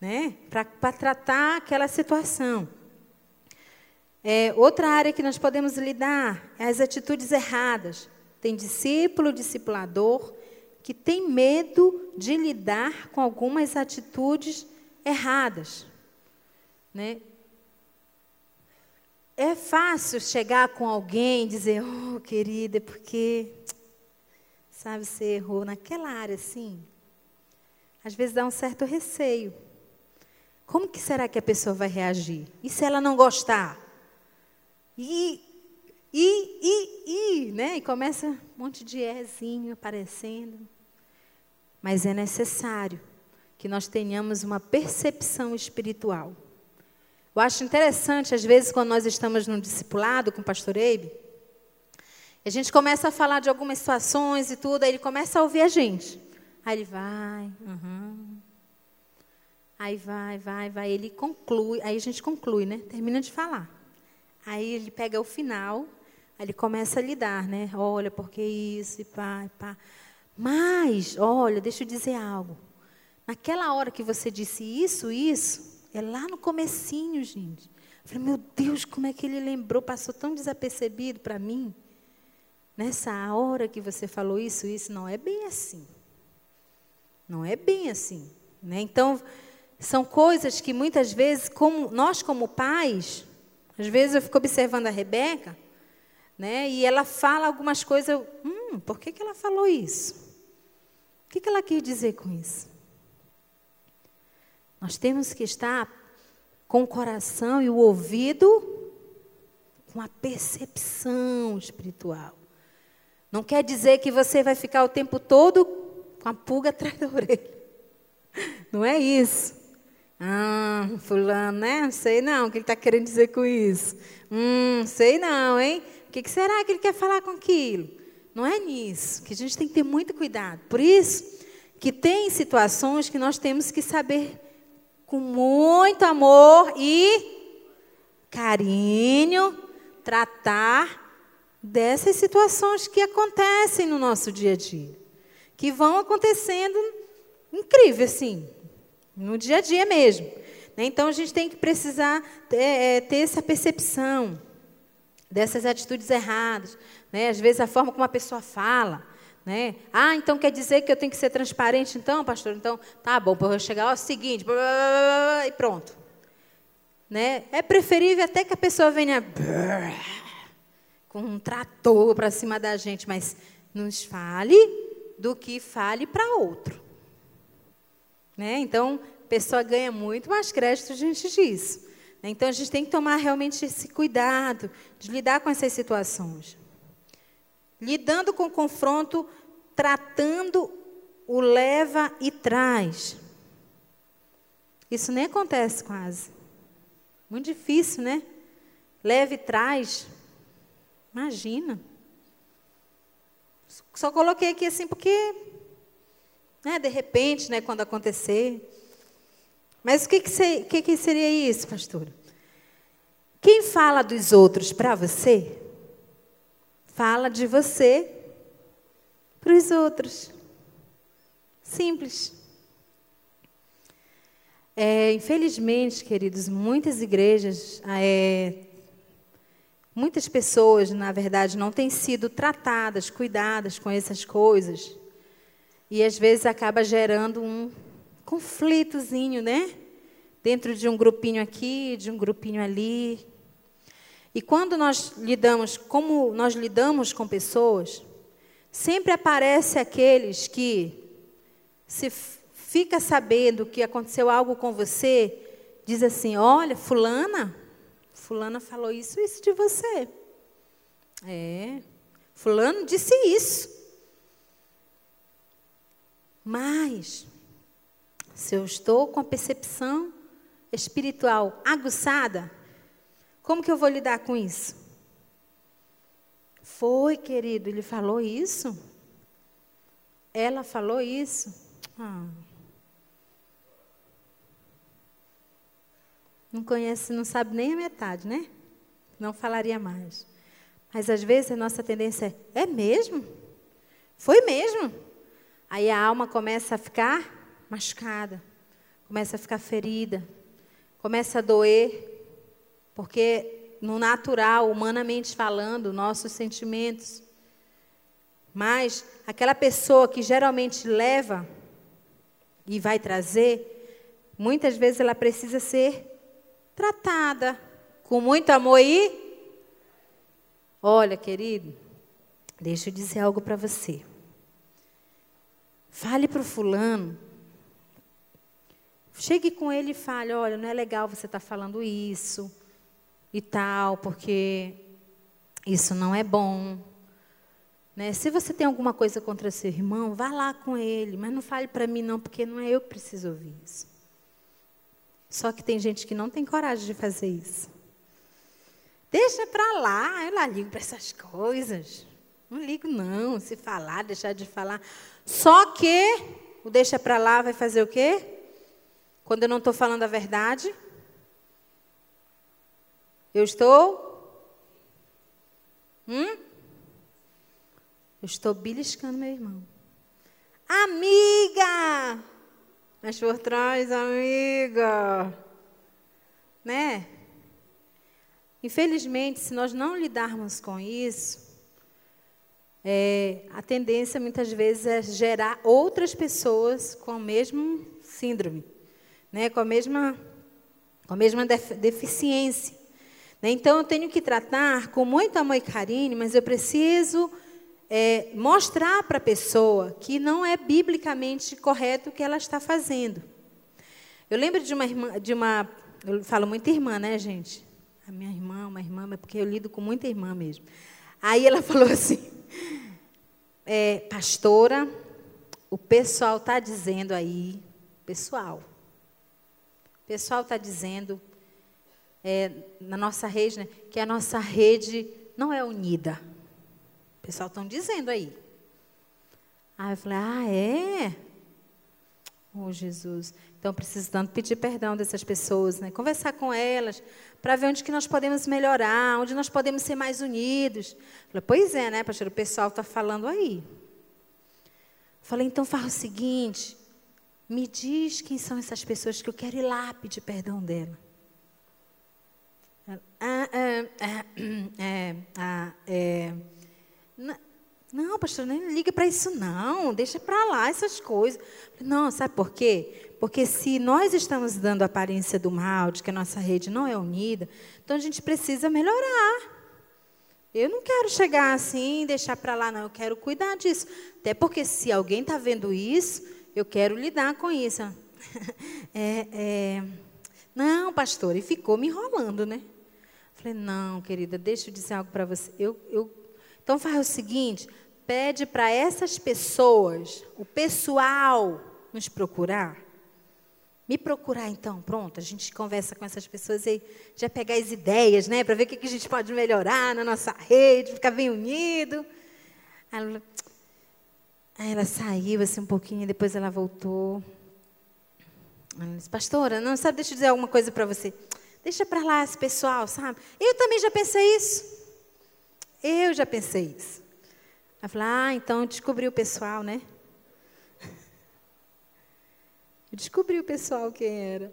né? Para tratar aquela situação. É, outra área que nós podemos lidar é as atitudes erradas. Tem discípulo, discipulador, que tem medo de lidar com algumas atitudes erradas. Né? É fácil chegar com alguém e dizer, oh, querida, é porque, sabe, você errou naquela área assim. Às vezes dá um certo receio. Como que será que a pessoa vai reagir? E se ela não gostar? E, e, e, e, né? E começa um monte de ezinho aparecendo. Mas é necessário que nós tenhamos uma percepção espiritual. Eu acho interessante, às vezes, quando nós estamos num discipulado com o pastor Eibe, a gente começa a falar de algumas situações e tudo, aí ele começa a ouvir a gente. Aí ele vai, uhum. aí vai, vai, vai, ele conclui, aí a gente conclui, né? Termina de falar. Aí ele pega o final, aí ele começa a lidar, né? Olha, porque isso, e pá, e pá. Mas, olha, deixa eu dizer algo. Naquela hora que você disse isso, isso, é lá no comecinho, gente. Eu falei, meu Deus, como é que ele lembrou? Passou tão desapercebido para mim. Nessa hora que você falou isso, isso, não é bem assim. Não é bem assim. Né? Então, são coisas que muitas vezes, como nós como pais, às vezes eu fico observando a Rebeca, né, e ela fala algumas coisas, hum, por que, que ela falou isso? O que, que ela quis dizer com isso? Nós temos que estar com o coração e o ouvido com a percepção espiritual. Não quer dizer que você vai ficar o tempo todo com a pulga atrás da orelha. Não é isso. Ah, fulano, né? Sei não o que ele está querendo dizer com isso. Hum, sei não, hein? O que será que ele quer falar com aquilo? Não é nisso, que a gente tem que ter muito cuidado. Por isso que tem situações que nós temos que saber com muito amor e carinho tratar dessas situações que acontecem no nosso dia a dia, que vão acontecendo incrível assim, no dia a dia mesmo. Né? Então a gente tem que precisar ter, é, ter essa percepção dessas atitudes erradas, né? Às vezes a forma como a pessoa fala, né? Ah, então quer dizer que eu tenho que ser transparente, então, pastor? Então, tá bom, para eu chegar ao seguinte, blá, blá, blá, e pronto. Né? É preferível até que a pessoa venha com um trator para cima da gente, mas nos fale do que fale para outro. Né? Então, a pessoa ganha muito mais crédito diante disso. Né? Então, a gente tem que tomar realmente esse cuidado de lidar com essas situações. Lidando com confronto, tratando o leva e traz. Isso nem acontece quase. Muito difícil, né? Leva e traz. Imagina. Só coloquei aqui assim porque, né, de repente, né, quando acontecer. Mas o que, que, que, que seria isso, pastor? Quem fala dos outros para você, fala de você para os outros. Simples. É, infelizmente, queridos, muitas igrejas é, Muitas pessoas, na verdade, não têm sido tratadas, cuidadas com essas coisas. E às vezes acaba gerando um conflitozinho, né? Dentro de um grupinho aqui, de um grupinho ali. E quando nós lidamos, como nós lidamos com pessoas, sempre aparece aqueles que se fica sabendo que aconteceu algo com você, diz assim: "Olha, fulana, Fulana falou isso, isso de você. É. Fulano disse isso. Mas, se eu estou com a percepção espiritual aguçada, como que eu vou lidar com isso? Foi, querido, ele falou isso? Ela falou isso? Ah. Não conhece, não sabe nem a metade, né? Não falaria mais. Mas às vezes a nossa tendência é: é mesmo? Foi mesmo? Aí a alma começa a ficar machucada, começa a ficar ferida, começa a doer, porque no natural, humanamente falando, nossos sentimentos. Mas aquela pessoa que geralmente leva e vai trazer, muitas vezes ela precisa ser tratada com muito amor e. Olha, querido, deixa eu dizer algo para você. Fale para o fulano. Chegue com ele e fale: olha, não é legal você estar tá falando isso e tal, porque isso não é bom. Né? Se você tem alguma coisa contra seu irmão, vá lá com ele, mas não fale para mim não, porque não é eu que preciso ouvir isso. Só que tem gente que não tem coragem de fazer isso. Deixa para lá, eu lá ligo para essas coisas. Não ligo não, se falar, deixar de falar. Só que o deixa para lá vai fazer o quê? Quando eu não estou falando a verdade, eu estou. Hum? Eu estou beliscando meu irmão. Amiga! Mas por trás, amiga. Né? Infelizmente, se nós não lidarmos com isso, é, a tendência muitas vezes é gerar outras pessoas com a mesma síndrome, né? com, a mesma, com a mesma deficiência. Né? Então, eu tenho que tratar com muito amor e carinho, mas eu preciso é, mostrar para a pessoa que não é biblicamente correto o que ela está fazendo. Eu lembro de uma irmã, de uma, eu falo muito irmã, né, gente? A minha irmã, uma irmã, mas porque eu lido com muita irmã mesmo. Aí ela [LAUGHS] falou assim, é, pastora, o pessoal está dizendo aí, pessoal, o pessoal está dizendo é, na nossa rede, né, que a nossa rede não é unida. O pessoal estão dizendo aí. Aí eu falei, ah, é? Oh, Jesus. Então, preciso tanto pedir perdão dessas pessoas, né? Conversar com elas, para ver onde que nós podemos melhorar, onde nós podemos ser mais unidos. Falei, pois é, né, pastor? O pessoal está falando aí. Eu falei, então faz o seguinte, me diz quem são essas pessoas que eu quero ir lá pedir perdão dela. Ah, ah, ah, [CLEARS THROAT] é, ah, é, não, pastor, nem liga para isso não, deixa para lá essas coisas. Não, sabe por quê? Porque se nós estamos dando a aparência do mal, de que a nossa rede não é unida, então a gente precisa melhorar. Eu não quero chegar assim e deixar para lá, não. Eu quero cuidar disso. Até porque se alguém está vendo isso, eu quero lidar com isso. [LAUGHS] É, é... Não, pastor, e ficou me enrolando, né? Falei, não, querida, deixa eu dizer algo para você. Eu, eu então faz o seguinte, pede para essas pessoas, o pessoal, nos procurar. Me procurar então, pronto, a gente conversa com essas pessoas e já pegar as ideias, né, para ver o que a gente pode melhorar na nossa rede, ficar bem unido. Aí ela, aí ela saiu assim um pouquinho, depois ela voltou. Ela disse, pastora, não sabe, deixa eu dizer alguma coisa para você. Deixa para lá esse pessoal, sabe? Eu também já pensei isso. Eu já pensei isso. Ela falou, ah, então descobri o pessoal, né? [LAUGHS] Eu descobri o pessoal quem era.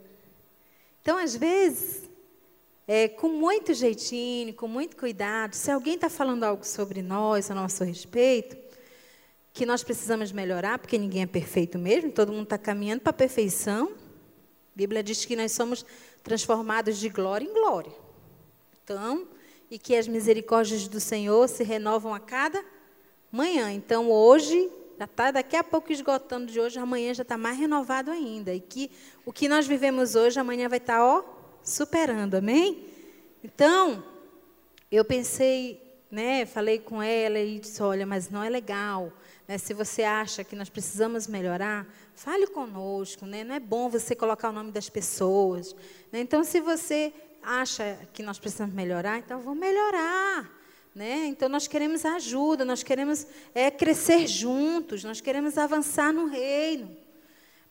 Então, às vezes, é, com muito jeitinho, com muito cuidado, se alguém está falando algo sobre nós, a nosso respeito, que nós precisamos melhorar, porque ninguém é perfeito mesmo, todo mundo está caminhando para a perfeição. A Bíblia diz que nós somos transformados de glória em glória. Então, e que as misericórdias do Senhor se renovam a cada manhã. Então, hoje, já está daqui a pouco esgotando de hoje, amanhã já está mais renovado ainda. E que o que nós vivemos hoje, amanhã vai estar, tá, ó, superando, amém? Então, eu pensei, né, falei com ela e disse, olha, mas não é legal. Né, se você acha que nós precisamos melhorar, fale conosco. Né, não é bom você colocar o nome das pessoas. Né, então, se você acha que nós precisamos melhorar, então vamos melhorar. Né? Então nós queremos ajuda, nós queremos é, crescer juntos, nós queremos avançar no reino.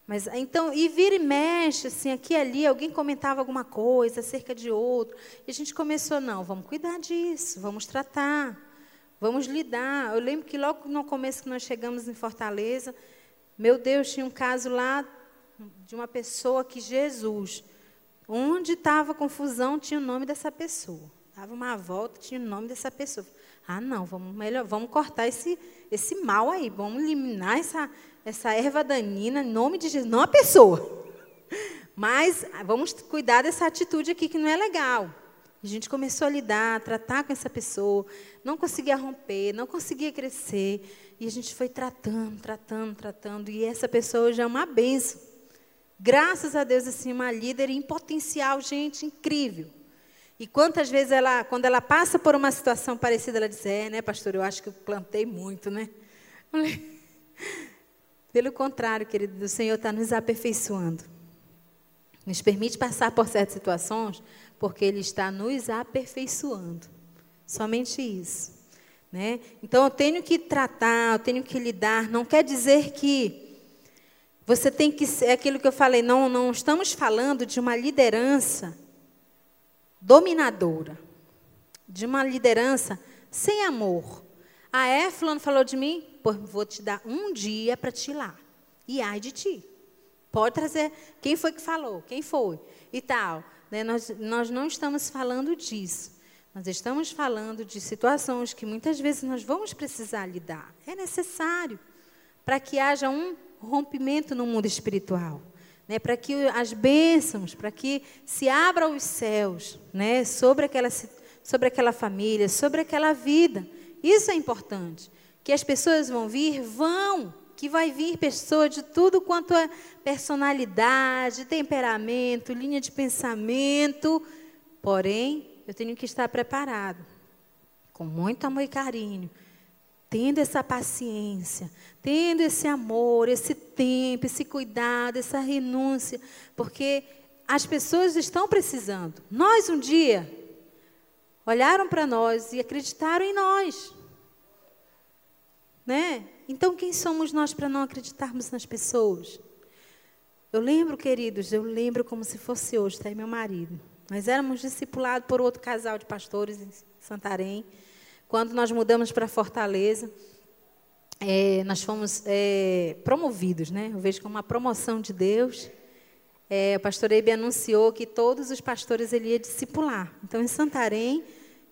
Mas então, e vira e mexe, assim, aqui e ali, alguém comentava alguma coisa acerca de outro. E a gente começou, não, vamos cuidar disso, vamos tratar, vamos lidar. Eu lembro que logo no começo que nós chegamos em Fortaleza, meu Deus, tinha um caso lá de uma pessoa que Jesus Onde estava confusão, tinha o nome dessa pessoa. Dava uma volta, tinha o nome dessa pessoa. Ah, não, vamos melhor, vamos cortar esse, esse mal aí, vamos eliminar essa, essa erva danina em nome de Jesus, não a pessoa. [LAUGHS] Mas vamos cuidar dessa atitude aqui que não é legal. A gente começou a lidar, a tratar com essa pessoa, não conseguia romper, não conseguia crescer. E a gente foi tratando, tratando, tratando. E essa pessoa já é uma benção. Graças a Deus, assim, uma líder em potencial, gente, incrível. E quantas vezes ela, quando ela passa por uma situação parecida, ela diz: É, né, pastor, eu acho que eu plantei muito, né? [LAUGHS] Pelo contrário, querido, o Senhor está nos aperfeiçoando. Nos permite passar por certas situações, porque Ele está nos aperfeiçoando. Somente isso. Né? Então, eu tenho que tratar, eu tenho que lidar. Não quer dizer que você tem que ser é aquilo que eu falei. Não, não estamos falando de uma liderança dominadora, de uma liderança sem amor. Ah, é? Fulano falou de mim? Pô, vou te dar um dia para te ir lá. E ai de ti. Pode trazer. Quem foi que falou? Quem foi? E tal. Né? Nós, nós não estamos falando disso. Nós estamos falando de situações que muitas vezes nós vamos precisar lidar. É necessário para que haja um rompimento no mundo espiritual. Né, para que as bênçãos, para que se abram os céus né, sobre, aquela, sobre aquela família, sobre aquela vida. Isso é importante. Que as pessoas vão vir, vão. Que vai vir pessoa de tudo quanto é personalidade, temperamento, linha de pensamento. Porém, eu tenho que estar preparado, com muito amor e carinho, tendo essa paciência, tendo esse amor, esse tempo, esse cuidado, essa renúncia, porque as pessoas estão precisando. Nós um dia olharam para nós e acreditaram em nós. Né? Então quem somos nós para não acreditarmos nas pessoas? Eu lembro, queridos, eu lembro como se fosse hoje, tá aí meu marido. Nós éramos discipulados por outro casal de pastores em Santarém. Quando nós mudamos para Fortaleza, é, nós fomos é, promovidos, né? Eu vejo como uma promoção de Deus. É, o pastor Eibe anunciou que todos os pastores ele ia discipular. Então, em Santarém,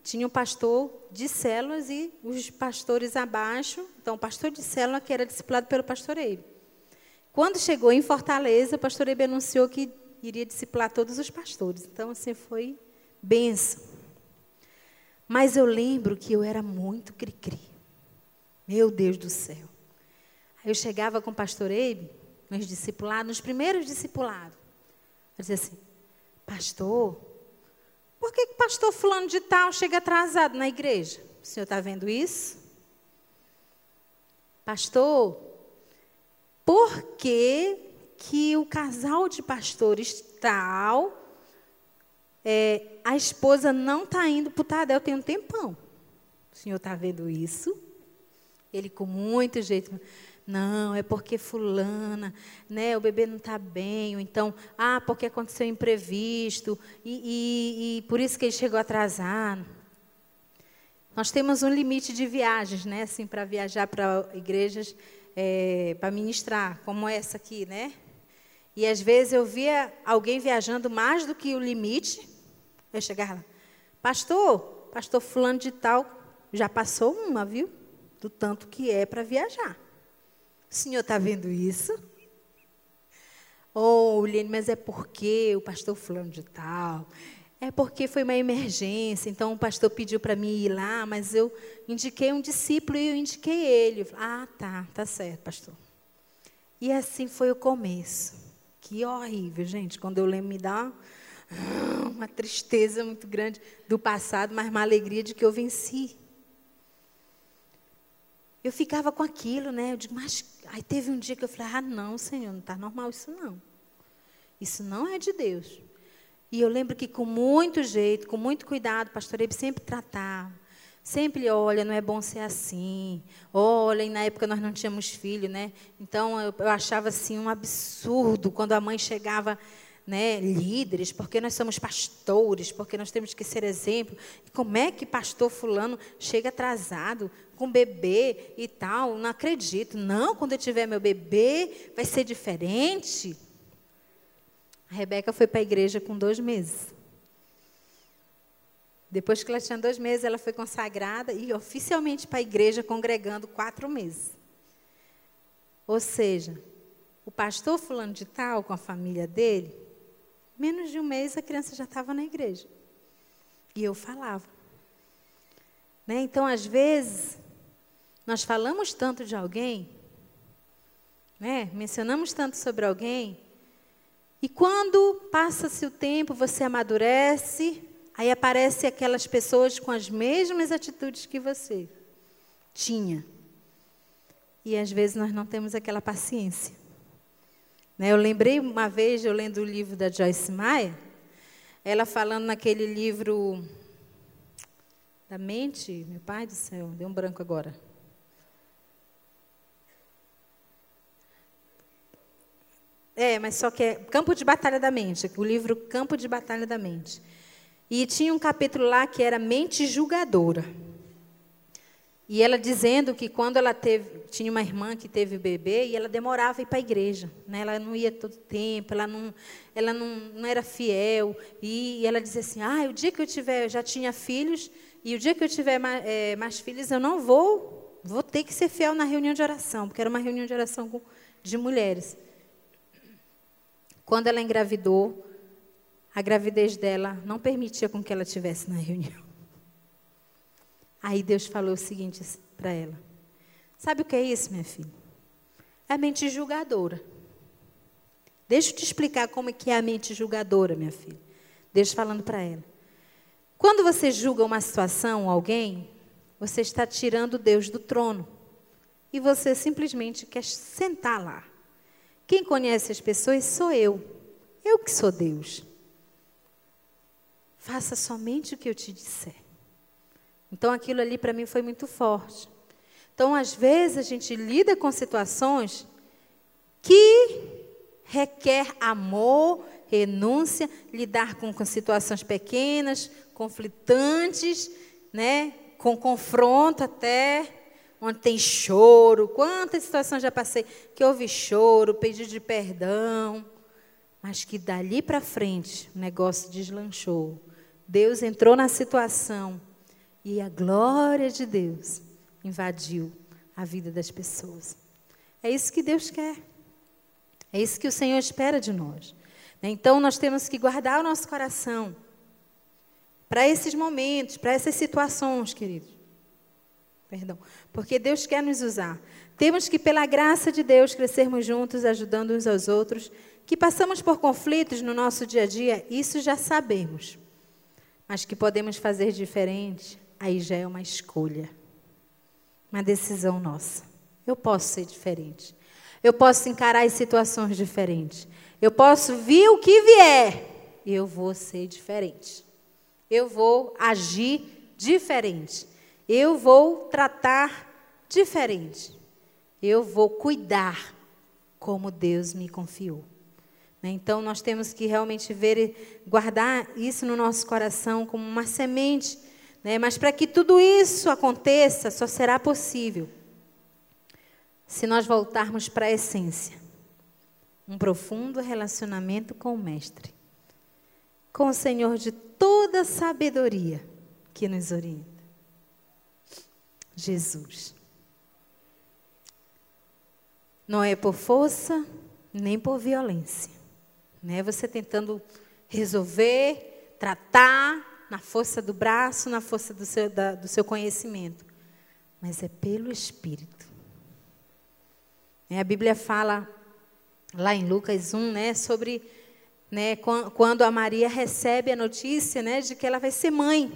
tinha um pastor de células e os pastores abaixo. Então, o pastor de célula que era discipulado pelo pastor Eibe. Quando chegou em Fortaleza, o pastor Eibe anunciou que iria discipular todos os pastores. Então, assim, foi benção. Mas eu lembro que eu era muito cri-cri. Meu Deus do céu. Aí eu chegava com o pastor Eibe, nos discipulados, nos primeiros discipulados. Eu dizia assim, pastor, por que o pastor fulano de tal chega atrasado na igreja? O senhor está vendo isso? Pastor, por que que o casal de pastores tal, é, a esposa não está indo para o Tadel tem um tempão. O senhor está vendo isso? Ele com muito jeito. Não, é porque fulana, né, o bebê não está bem, ou então, ah, porque aconteceu imprevisto, e, e, e por isso que ele chegou atrasado. Nós temos um limite de viagens, né, assim, para viajar para igrejas, é, para ministrar, como essa aqui, né? E às vezes eu via alguém viajando mais do que o limite. Eu chegava lá, pastor, pastor fulano de tal, já passou uma, viu? Do tanto que é para viajar. O senhor está vendo isso? Oh, Lene, mas é porque o pastor fulano de tal. É porque foi uma emergência, então o pastor pediu para mim ir lá, mas eu indiquei um discípulo e eu indiquei ele. Ah, tá, tá certo, pastor. E assim foi o começo. Que horrível, gente. Quando eu lembro, me dá uma tristeza muito grande do passado, mas uma alegria de que eu venci. Eu ficava com aquilo, né? Eu digo, mas aí teve um dia que eu falei, ah, não, Senhor, não está normal isso não. Isso não é de Deus. E eu lembro que com muito jeito, com muito cuidado, pastor Ebe sempre tratava. Sempre, olha, não é bom ser assim. Olha, e na época nós não tínhamos filho, né? Então eu, eu achava assim um absurdo quando a mãe chegava, né, líderes, porque nós somos pastores, porque nós temos que ser exemplo. Como é que pastor fulano chega atrasado com bebê e tal? Não acredito. Não, quando eu tiver meu bebê, vai ser diferente. A Rebeca foi para a igreja com dois meses. Depois que ela tinha dois meses, ela foi consagrada e oficialmente para a igreja, congregando quatro meses. Ou seja, o pastor fulano de tal, com a família dele, menos de um mês a criança já estava na igreja. E eu falava. Né? Então, às vezes, nós falamos tanto de alguém, né? mencionamos tanto sobre alguém, e quando passa-se o tempo, você amadurece, Aí aparece aquelas pessoas com as mesmas atitudes que você tinha. E às vezes nós não temos aquela paciência. Né? Eu lembrei uma vez, eu lendo o livro da Joyce Meyer, ela falando naquele livro da mente, meu pai do céu, deu um branco agora. É, mas só que é Campo de Batalha da Mente, o livro Campo de Batalha da Mente. E tinha um capítulo lá que era mente julgadora. E ela dizendo que quando ela teve, tinha uma irmã que teve bebê e ela demorava ir para a igreja, né? Ela não ia todo tempo, ela não, ela não, não era fiel. E, e ela dizia assim: "Ah, o dia que eu tiver, eu já tinha filhos e o dia que eu tiver mais, é, mais filhos, eu não vou, vou ter que ser fiel na reunião de oração, porque era uma reunião de oração com, de mulheres. Quando ela engravidou, a gravidez dela não permitia com que ela tivesse na reunião. Aí Deus falou o seguinte para ela: Sabe o que é isso, minha filha? É a mente julgadora. Deixa eu te explicar como é que é a mente julgadora, minha filha. Deus falando para ela. Quando você julga uma situação, alguém, você está tirando Deus do trono. E você simplesmente quer sentar lá. Quem conhece as pessoas sou eu. Eu que sou Deus. Faça somente o que eu te disser. Então aquilo ali para mim foi muito forte. Então, às vezes, a gente lida com situações que requer amor, renúncia, lidar com, com situações pequenas, conflitantes, né? com confronto até, onde tem choro. Quantas situações já passei que houve choro, pedido de perdão, mas que dali para frente o negócio deslanchou. Deus entrou na situação e a glória de Deus invadiu a vida das pessoas. É isso que Deus quer. É isso que o Senhor espera de nós. Então nós temos que guardar o nosso coração para esses momentos, para essas situações, queridos. Perdão. Porque Deus quer nos usar. Temos que, pela graça de Deus, crescermos juntos, ajudando uns aos outros. Que passamos por conflitos no nosso dia a dia, isso já sabemos. Mas que podemos fazer diferente, aí já é uma escolha, uma decisão nossa. Eu posso ser diferente. Eu posso encarar as situações diferentes. Eu posso vir o que vier. Eu vou ser diferente. Eu vou agir diferente. Eu vou tratar diferente. Eu vou cuidar como Deus me confiou. Né? Então, nós temos que realmente ver e guardar isso no nosso coração como uma semente né? Mas para que tudo isso aconteça, só será possível se nós voltarmos para a essência um profundo relacionamento com o Mestre, com o Senhor de toda sabedoria que nos orienta. Jesus. Não é por força, nem por violência. Não é você tentando resolver, tratar, na força do braço, na força do seu, da, do seu conhecimento, mas é pelo Espírito. A Bíblia fala lá em Lucas 1, né, sobre né, quando a Maria recebe a notícia né, de que ela vai ser mãe.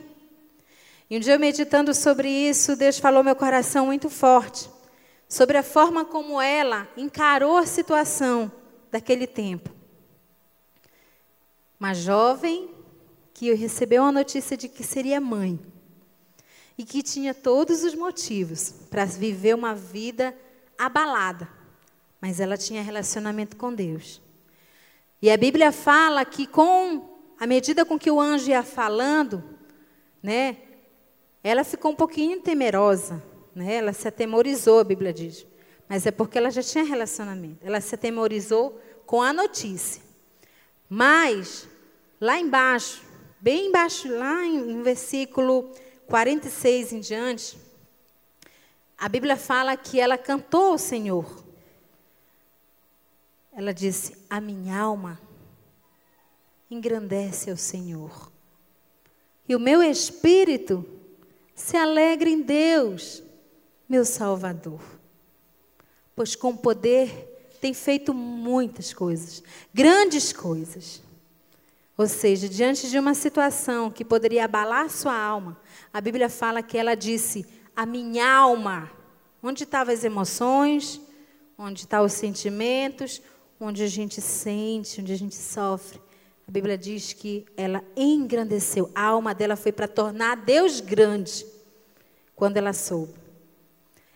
E um dia, meditando sobre isso, Deus falou meu coração muito forte sobre a forma como ela encarou a situação daquele tempo. Uma jovem que recebeu a notícia de que seria mãe e que tinha todos os motivos para viver uma vida abalada, mas ela tinha relacionamento com Deus. E a Bíblia fala que com a medida com que o anjo ia falando, né, ela ficou um pouquinho temerosa, né? Ela se atemorizou, a Bíblia diz. Mas é porque ela já tinha relacionamento. Ela se atemorizou com a notícia. Mas lá embaixo, Bem embaixo, lá no versículo 46 em diante, a Bíblia fala que ela cantou ao Senhor. Ela disse: A minha alma engrandece ao Senhor, e o meu espírito se alegra em Deus, meu Salvador. Pois com poder tem feito muitas coisas, grandes coisas. Ou seja, diante de uma situação que poderia abalar sua alma, a Bíblia fala que ela disse: A minha alma. Onde estavam as emoções? Onde tá os sentimentos? Onde a gente sente, onde a gente sofre. A Bíblia diz que ela engrandeceu. A alma dela foi para tornar Deus grande quando ela soube.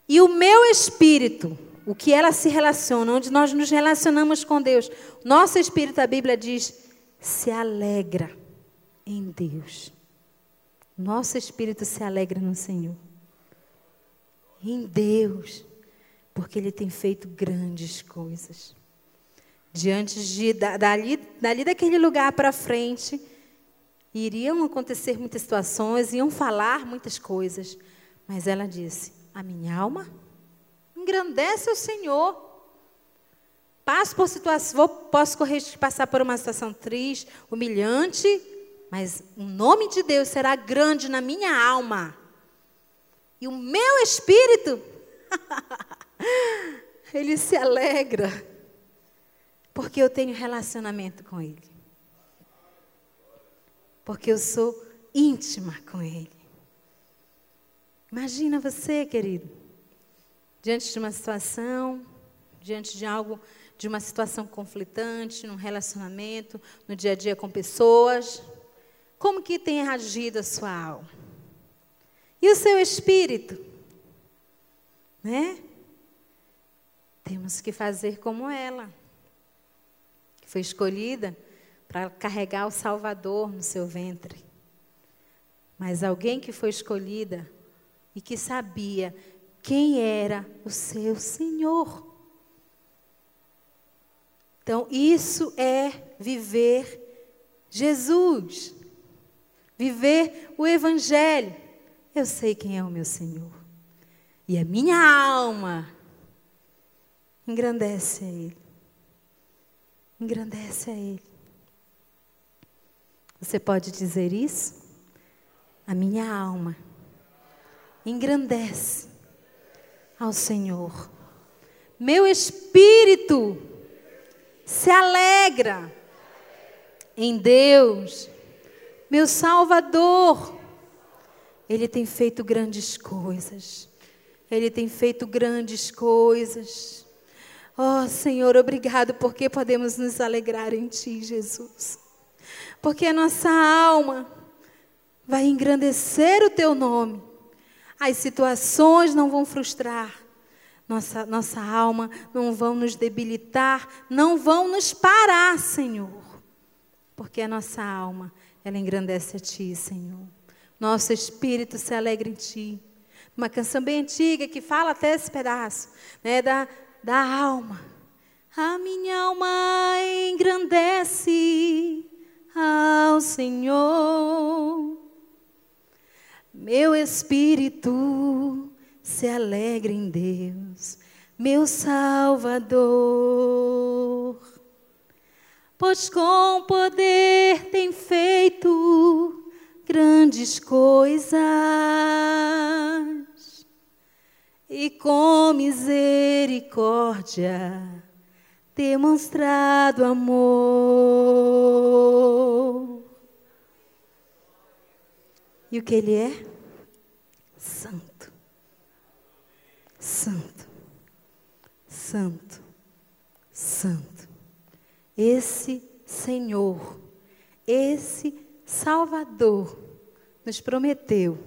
E o meu espírito, o que ela se relaciona, onde nós nos relacionamos com Deus, nosso espírito, a Bíblia diz, se alegra em Deus. Nosso espírito se alegra no Senhor. Em Deus, porque Ele tem feito grandes coisas. Diante de, dali, dali daquele lugar para frente, iriam acontecer muitas situações, iam falar muitas coisas. Mas ela disse: A minha alma engrandece o Senhor. Passo por situação, posso correr, passar por uma situação triste, humilhante, mas o nome de Deus será grande na minha alma. E o meu espírito, [LAUGHS] ele se alegra, porque eu tenho relacionamento com Ele. Porque eu sou íntima com Ele. Imagina você, querido, diante de uma situação, diante de algo, de uma situação conflitante, num relacionamento, no dia a dia com pessoas, como que tem agido a sua alma? E o seu espírito? Né? Temos que fazer como ela, que foi escolhida para carregar o Salvador no seu ventre. Mas alguém que foi escolhida e que sabia quem era o seu Senhor. Então, isso é viver Jesus, viver o Evangelho. Eu sei quem é o meu Senhor. E a minha alma engrandece a Ele. Engrandece a Ele. Você pode dizer isso? A minha alma engrandece ao Senhor. Meu espírito se alegra em Deus, meu Salvador. Ele tem feito grandes coisas. Ele tem feito grandes coisas. Oh, Senhor, obrigado porque podemos nos alegrar em Ti, Jesus. Porque a nossa alma vai engrandecer o Teu nome. As situações não vão frustrar. Nossa, nossa alma não vão nos debilitar, não vão nos parar, Senhor. Porque a nossa alma, ela engrandece a Ti, Senhor. Nosso espírito se alegra em Ti. Uma canção bem antiga que fala até esse pedaço, né, da, da alma. A minha alma engrandece ao Senhor. Meu espírito se alegra em Deus, meu Salvador. Pois com poder tem feito grandes coisas e com misericórdia demonstrado amor. E o que ele é? Santo. Santo. Santo. Santo. Esse Senhor, esse Salvador, nos prometeu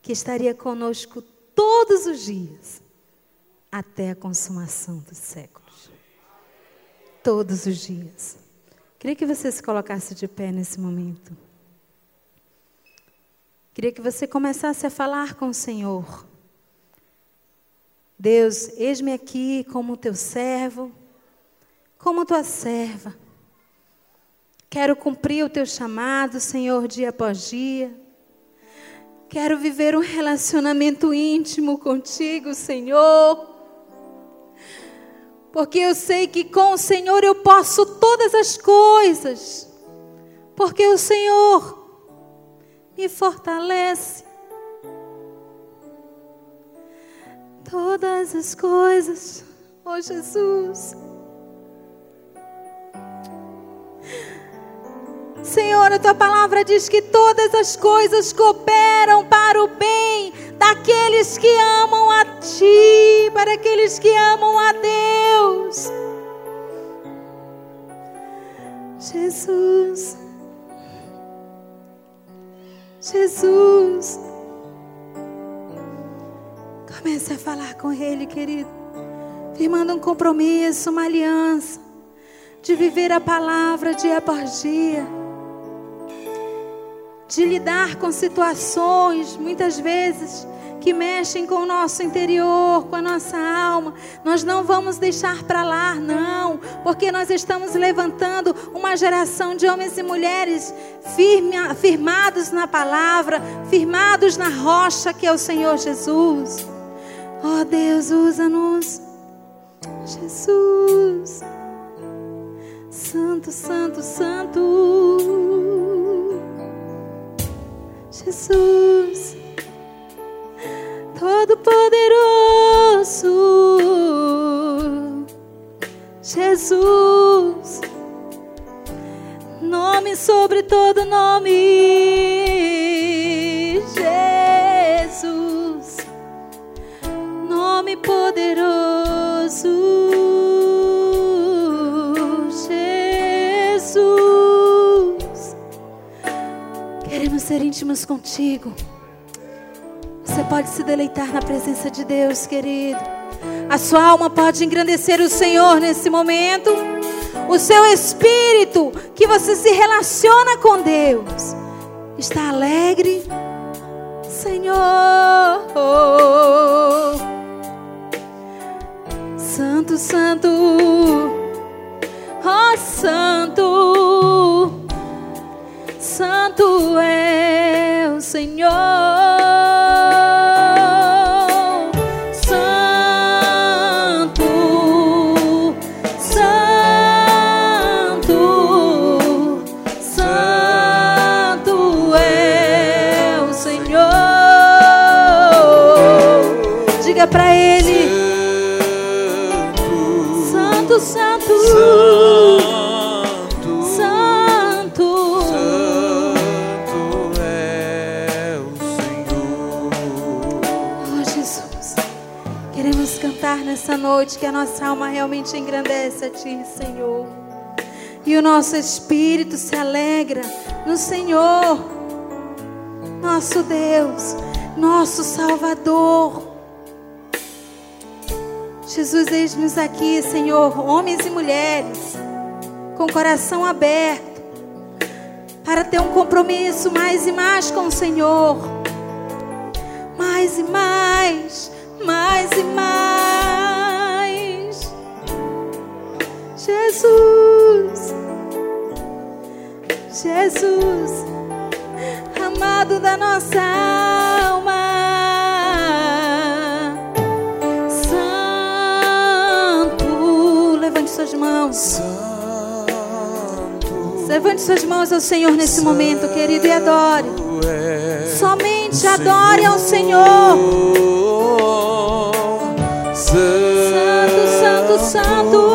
que estaria conosco todos os dias, até a consumação dos séculos. Todos os dias. Queria que você se colocasse de pé nesse momento. Queria que você começasse a falar com o Senhor. Deus, eis-me aqui como teu servo, como tua serva. Quero cumprir o teu chamado, Senhor, dia após dia. Quero viver um relacionamento íntimo contigo, Senhor. Porque eu sei que com o Senhor eu posso todas as coisas. Porque o Senhor me fortalece. Todas as coisas, oh Jesus, Senhor, a tua palavra diz que todas as coisas cooperam para o bem daqueles que amam a ti, para aqueles que amam a Deus. Jesus. Jesus. Comece a falar com Ele, querido. Firmando um compromisso, uma aliança. De viver a palavra dia após dia. De lidar com situações, muitas vezes, que mexem com o nosso interior, com a nossa alma. Nós não vamos deixar para lá, não, porque nós estamos levantando uma geração de homens e mulheres firme, firmados na palavra, firmados na rocha que é o Senhor Jesus. Oh Deus, usa-nos, Jesus, Santo, Santo, Santo, Jesus. Todo-Poderoso, Jesus, nome sobre todo nome, Jesus, nome poderoso, Jesus. Queremos ser íntimos contigo. Você pode se deleitar na presença de Deus, querido. A sua alma pode engrandecer o Senhor nesse momento. O seu espírito, que você se relaciona com Deus, está alegre, Senhor. Santo, Santo, oh, Santo, Santo é o Senhor. Noite que a nossa alma realmente engrandece a Ti, Senhor. E o nosso espírito se alegra no Senhor, nosso Deus, nosso Salvador. Jesus, eis-nos aqui, Senhor, homens e mulheres, com o coração aberto, para ter um compromisso mais e mais com o Senhor. Mais e mais, mais e mais. Jesus, Jesus, amado da nossa alma. suas mãos. Santo, Levante suas mãos ao Senhor nesse momento, querido, e adore. é Somente adore ao Senhor. Santo, santo, santo. Santo,